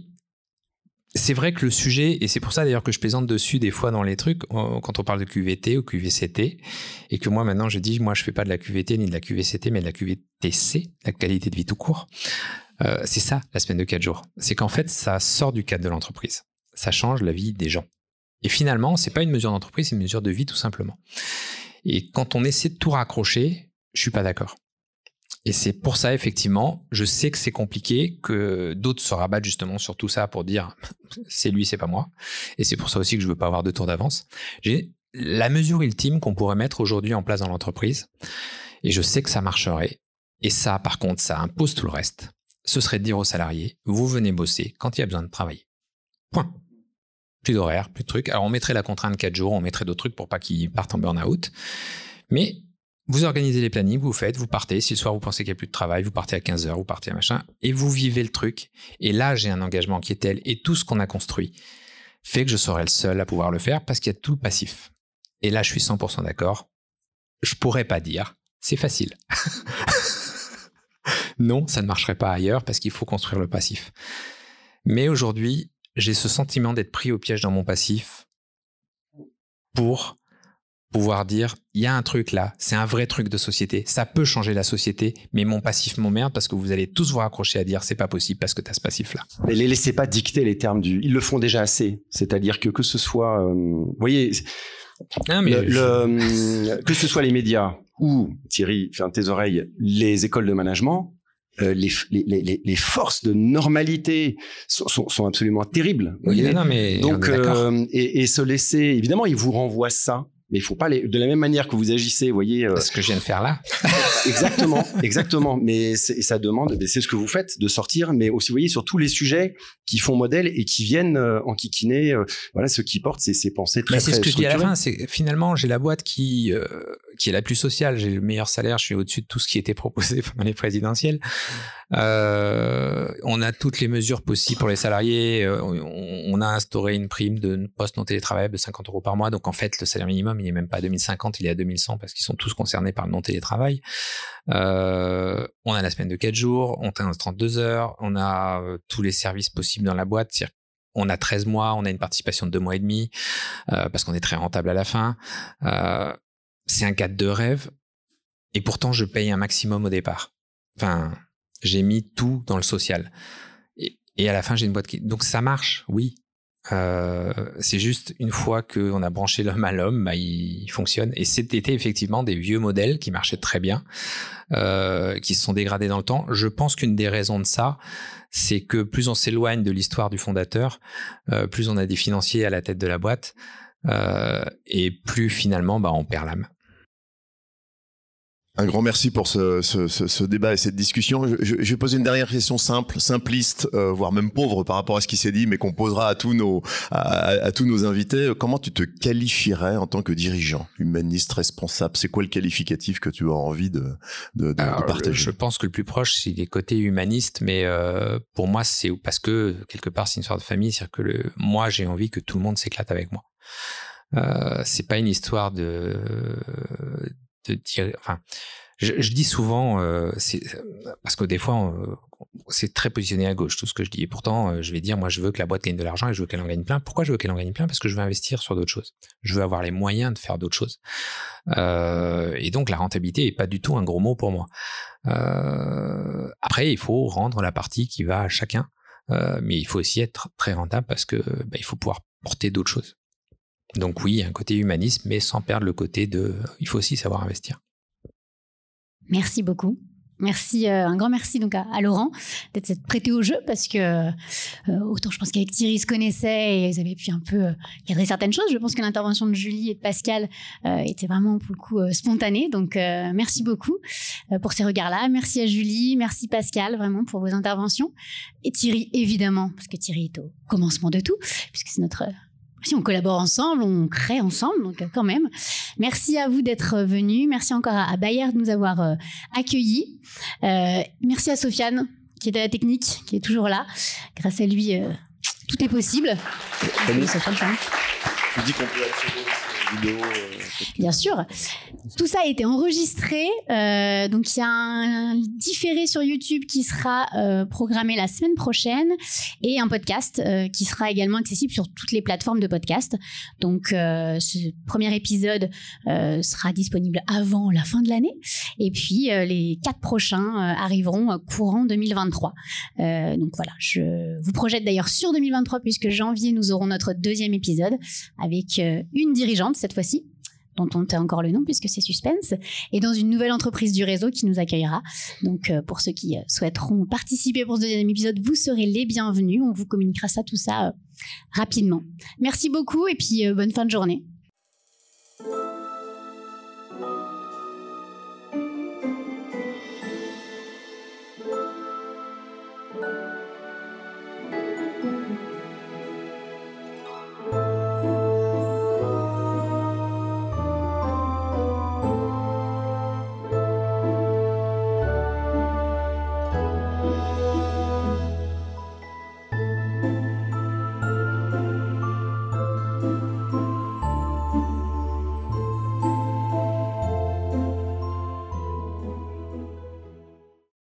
c'est vrai que le sujet, et c'est pour ça d'ailleurs que je plaisante dessus des fois dans les trucs, euh, quand on parle de QVT ou QVCT, et que moi maintenant je dis, moi je fais pas de la QVT ni de la QVCT, mais de la QVTC, la qualité de vie tout court. Euh, c'est ça la semaine de 4 jours. C'est qu'en fait, ça sort du cadre de l'entreprise. Ça change la vie des gens. Et finalement, c'est pas une mesure d'entreprise, c'est une mesure de vie tout simplement. Et quand on essaie de tout raccrocher, je suis pas d'accord. Et c'est pour ça, effectivement, je sais que c'est compliqué, que d'autres se rabattent justement sur tout ça pour dire [LAUGHS] c'est lui, c'est pas moi. Et c'est pour ça aussi que je veux pas avoir de tour d'avance. J'ai la mesure ultime qu'on pourrait mettre aujourd'hui en place dans l'entreprise. Et je sais que ça marcherait. Et ça, par contre, ça impose tout le reste. Ce serait de dire aux salariés, vous venez bosser quand il y a besoin de travailler. Point. Plus d'horaire, plus de trucs. Alors on mettrait la contrainte 4 jours, on mettrait d'autres trucs pour pas qu'ils partent en burn-out. Mais vous organisez les plannings, vous faites, vous partez. Si le soir vous pensez qu'il n'y a plus de travail, vous partez à 15h, vous partez à machin, et vous vivez le truc. Et là, j'ai un engagement qui est tel, et tout ce qu'on a construit fait que je serai le seul à pouvoir le faire parce qu'il y a tout le passif. Et là, je suis 100% d'accord. Je pourrais pas dire, c'est facile. [LAUGHS] non, ça ne marcherait pas ailleurs parce qu'il faut construire le passif. Mais aujourd'hui, j'ai ce sentiment d'être pris au piège dans mon passif pour pouvoir dire il y a un truc là, c'est un vrai truc de société, ça peut changer la société, mais mon passif m'emmerde parce que vous allez tous vous raccrocher à dire c'est pas possible parce que tu as ce passif là. Mais les laissez pas dicter les termes du. Ils le font déjà assez. C'est-à-dire que que ce soit, euh, vous voyez, Non, mais le, je- le- [LAUGHS] que ce soit les médias ou Thierry, ferme tes oreilles, les écoles de management, euh, les, les, les, forces de normalité sont, sont, sont absolument terribles. Oui, non, mais donc euh, et, et, se laisser, évidemment, ils vous renvoient ça mais il faut pas les, de la même manière que vous agissez, vous voyez. Euh, ce que je viens de faire là. [LAUGHS] exactement, exactement. Mais ça demande, c'est ce que vous faites, de sortir, mais aussi, vous voyez, sur tous les sujets qui font modèle et qui viennent euh, en kikiner, euh, voilà, ce qui portent ces, ces pensées très. Mais c'est ce que je dis à la fin, c'est finalement, j'ai la boîte qui qui est la plus sociale. J'ai le meilleur salaire, je suis au-dessus de tout ce qui était proposé [LAUGHS] pendant les présidentielles. Euh, on a toutes les mesures possibles pour les salariés. Euh, on, a instauré une prime de poste non télétravail de 50 euros par mois. Donc en fait, le salaire minimum, il n'est même pas à 2050, il est à 2100 parce qu'ils sont tous concernés par le non télétravail. Euh, on a la semaine de 4 jours, on a 32 heures, on a euh, tous les services possibles dans la boîte. On a 13 mois, on a une participation de 2 mois et demi euh, parce qu'on est très rentable à la fin. C'est un cadre de rêve et pourtant je paye un maximum au départ. Enfin, j'ai mis tout dans le social. Et, à la fin, j'ai une boîte qui... Donc ça marche, oui. Euh, c'est juste une fois qu'on a branché l'homme à l'homme, bah, il, fonctionne. Et c'était effectivement des vieux modèles qui marchaient très bien, euh, qui se sont dégradés dans le temps. Je pense qu'une des raisons de ça, c'est que plus on s'éloigne de l'histoire du fondateur, euh, plus on a des financiers à la tête de la boîte, et plus finalement, bah, on perd l'âme. Un grand merci pour ce, ce, ce, débat et cette discussion. Je, je, vais poser une dernière question simple, simpliste, euh, voire même pauvre par rapport à ce qui s'est dit, mais qu'on posera à tous nos à, à, tous nos invités. Comment tu te qualifierais en tant que dirigeant, humaniste, responsable? C'est quoi le qualificatif que tu as envie de, de, de, partager? Je pense que le plus proche, c'est les côtés humanistes, mais euh, pour moi, c'est parce que quelque part, c'est une sorte de famille, c'est-à-dire que le, moi, j'ai envie que tout le monde s'éclate avec moi. Euh, c'est pas une histoire de je, dis souvent, euh, parce que des fois, c'est très positionné à gauche tout ce que je dis. Et pourtant, euh, je vais dire, moi, je veux que la boîte gagne de l'argent et je veux qu'elle en gagne plein. Pourquoi je veux qu'elle en gagne plein? Parce que je veux investir sur d'autres choses. Je veux avoir les moyens de faire d'autres choses. Euh, et donc, la rentabilité est pas du tout un gros mot pour moi. Après, il faut rendre la partie qui va à chacun. Mais il faut aussi être très rentable parce que bah, il faut pouvoir porter d'autres choses. Donc oui, un côté humanisme, mais sans perdre le côté de... Il faut aussi savoir investir. Merci beaucoup. Merci, euh, un grand merci donc à, Laurent d'être prêté au jeu parce que euh, autant je pense qu'avec Thierry se connaissait et ils avaient pu un peu euh, certaines choses. Je pense que l'intervention de Julie et de Pascal était vraiment pour le coup spontanée. Donc merci beaucoup pour ces regards-là. Merci à Julie, merci Pascal vraiment pour vos interventions et Thierry évidemment parce que Thierry est au commencement de tout puisque c'est notre si on collabore ensemble, on crée ensemble, donc euh, quand même. Merci à vous d'être venus. Merci encore à, Bayer de nous avoir euh, accueillis. Euh, merci à Sofiane qui est à la technique, qui est toujours là. Grâce à lui, tout est possible. dis qu'on peut euh, Bien sûr. Tout ça a été enregistré. Euh, donc, il y a un différé sur YouTube qui sera euh, programmé la semaine prochaine et un podcast qui sera également accessible sur toutes les plateformes de podcast. Donc, ce premier épisode sera disponible avant la fin de l'année. Et puis, les quatre prochains arriveront courant 2023. donc, voilà. Je vous projette d'ailleurs sur 2023 puisque janvier, nous aurons notre deuxième épisode avec une dirigeante cette fois-ci dont on tait encore le nom puisque c'est suspense, et dans une nouvelle entreprise du réseau qui nous accueillera. Donc euh, pour ceux qui euh, souhaiteront participer pour ce deuxième épisode, vous serez les bienvenus. On vous communiquera ça, tout ça euh, rapidement. Merci beaucoup et puis bonne fin de journée.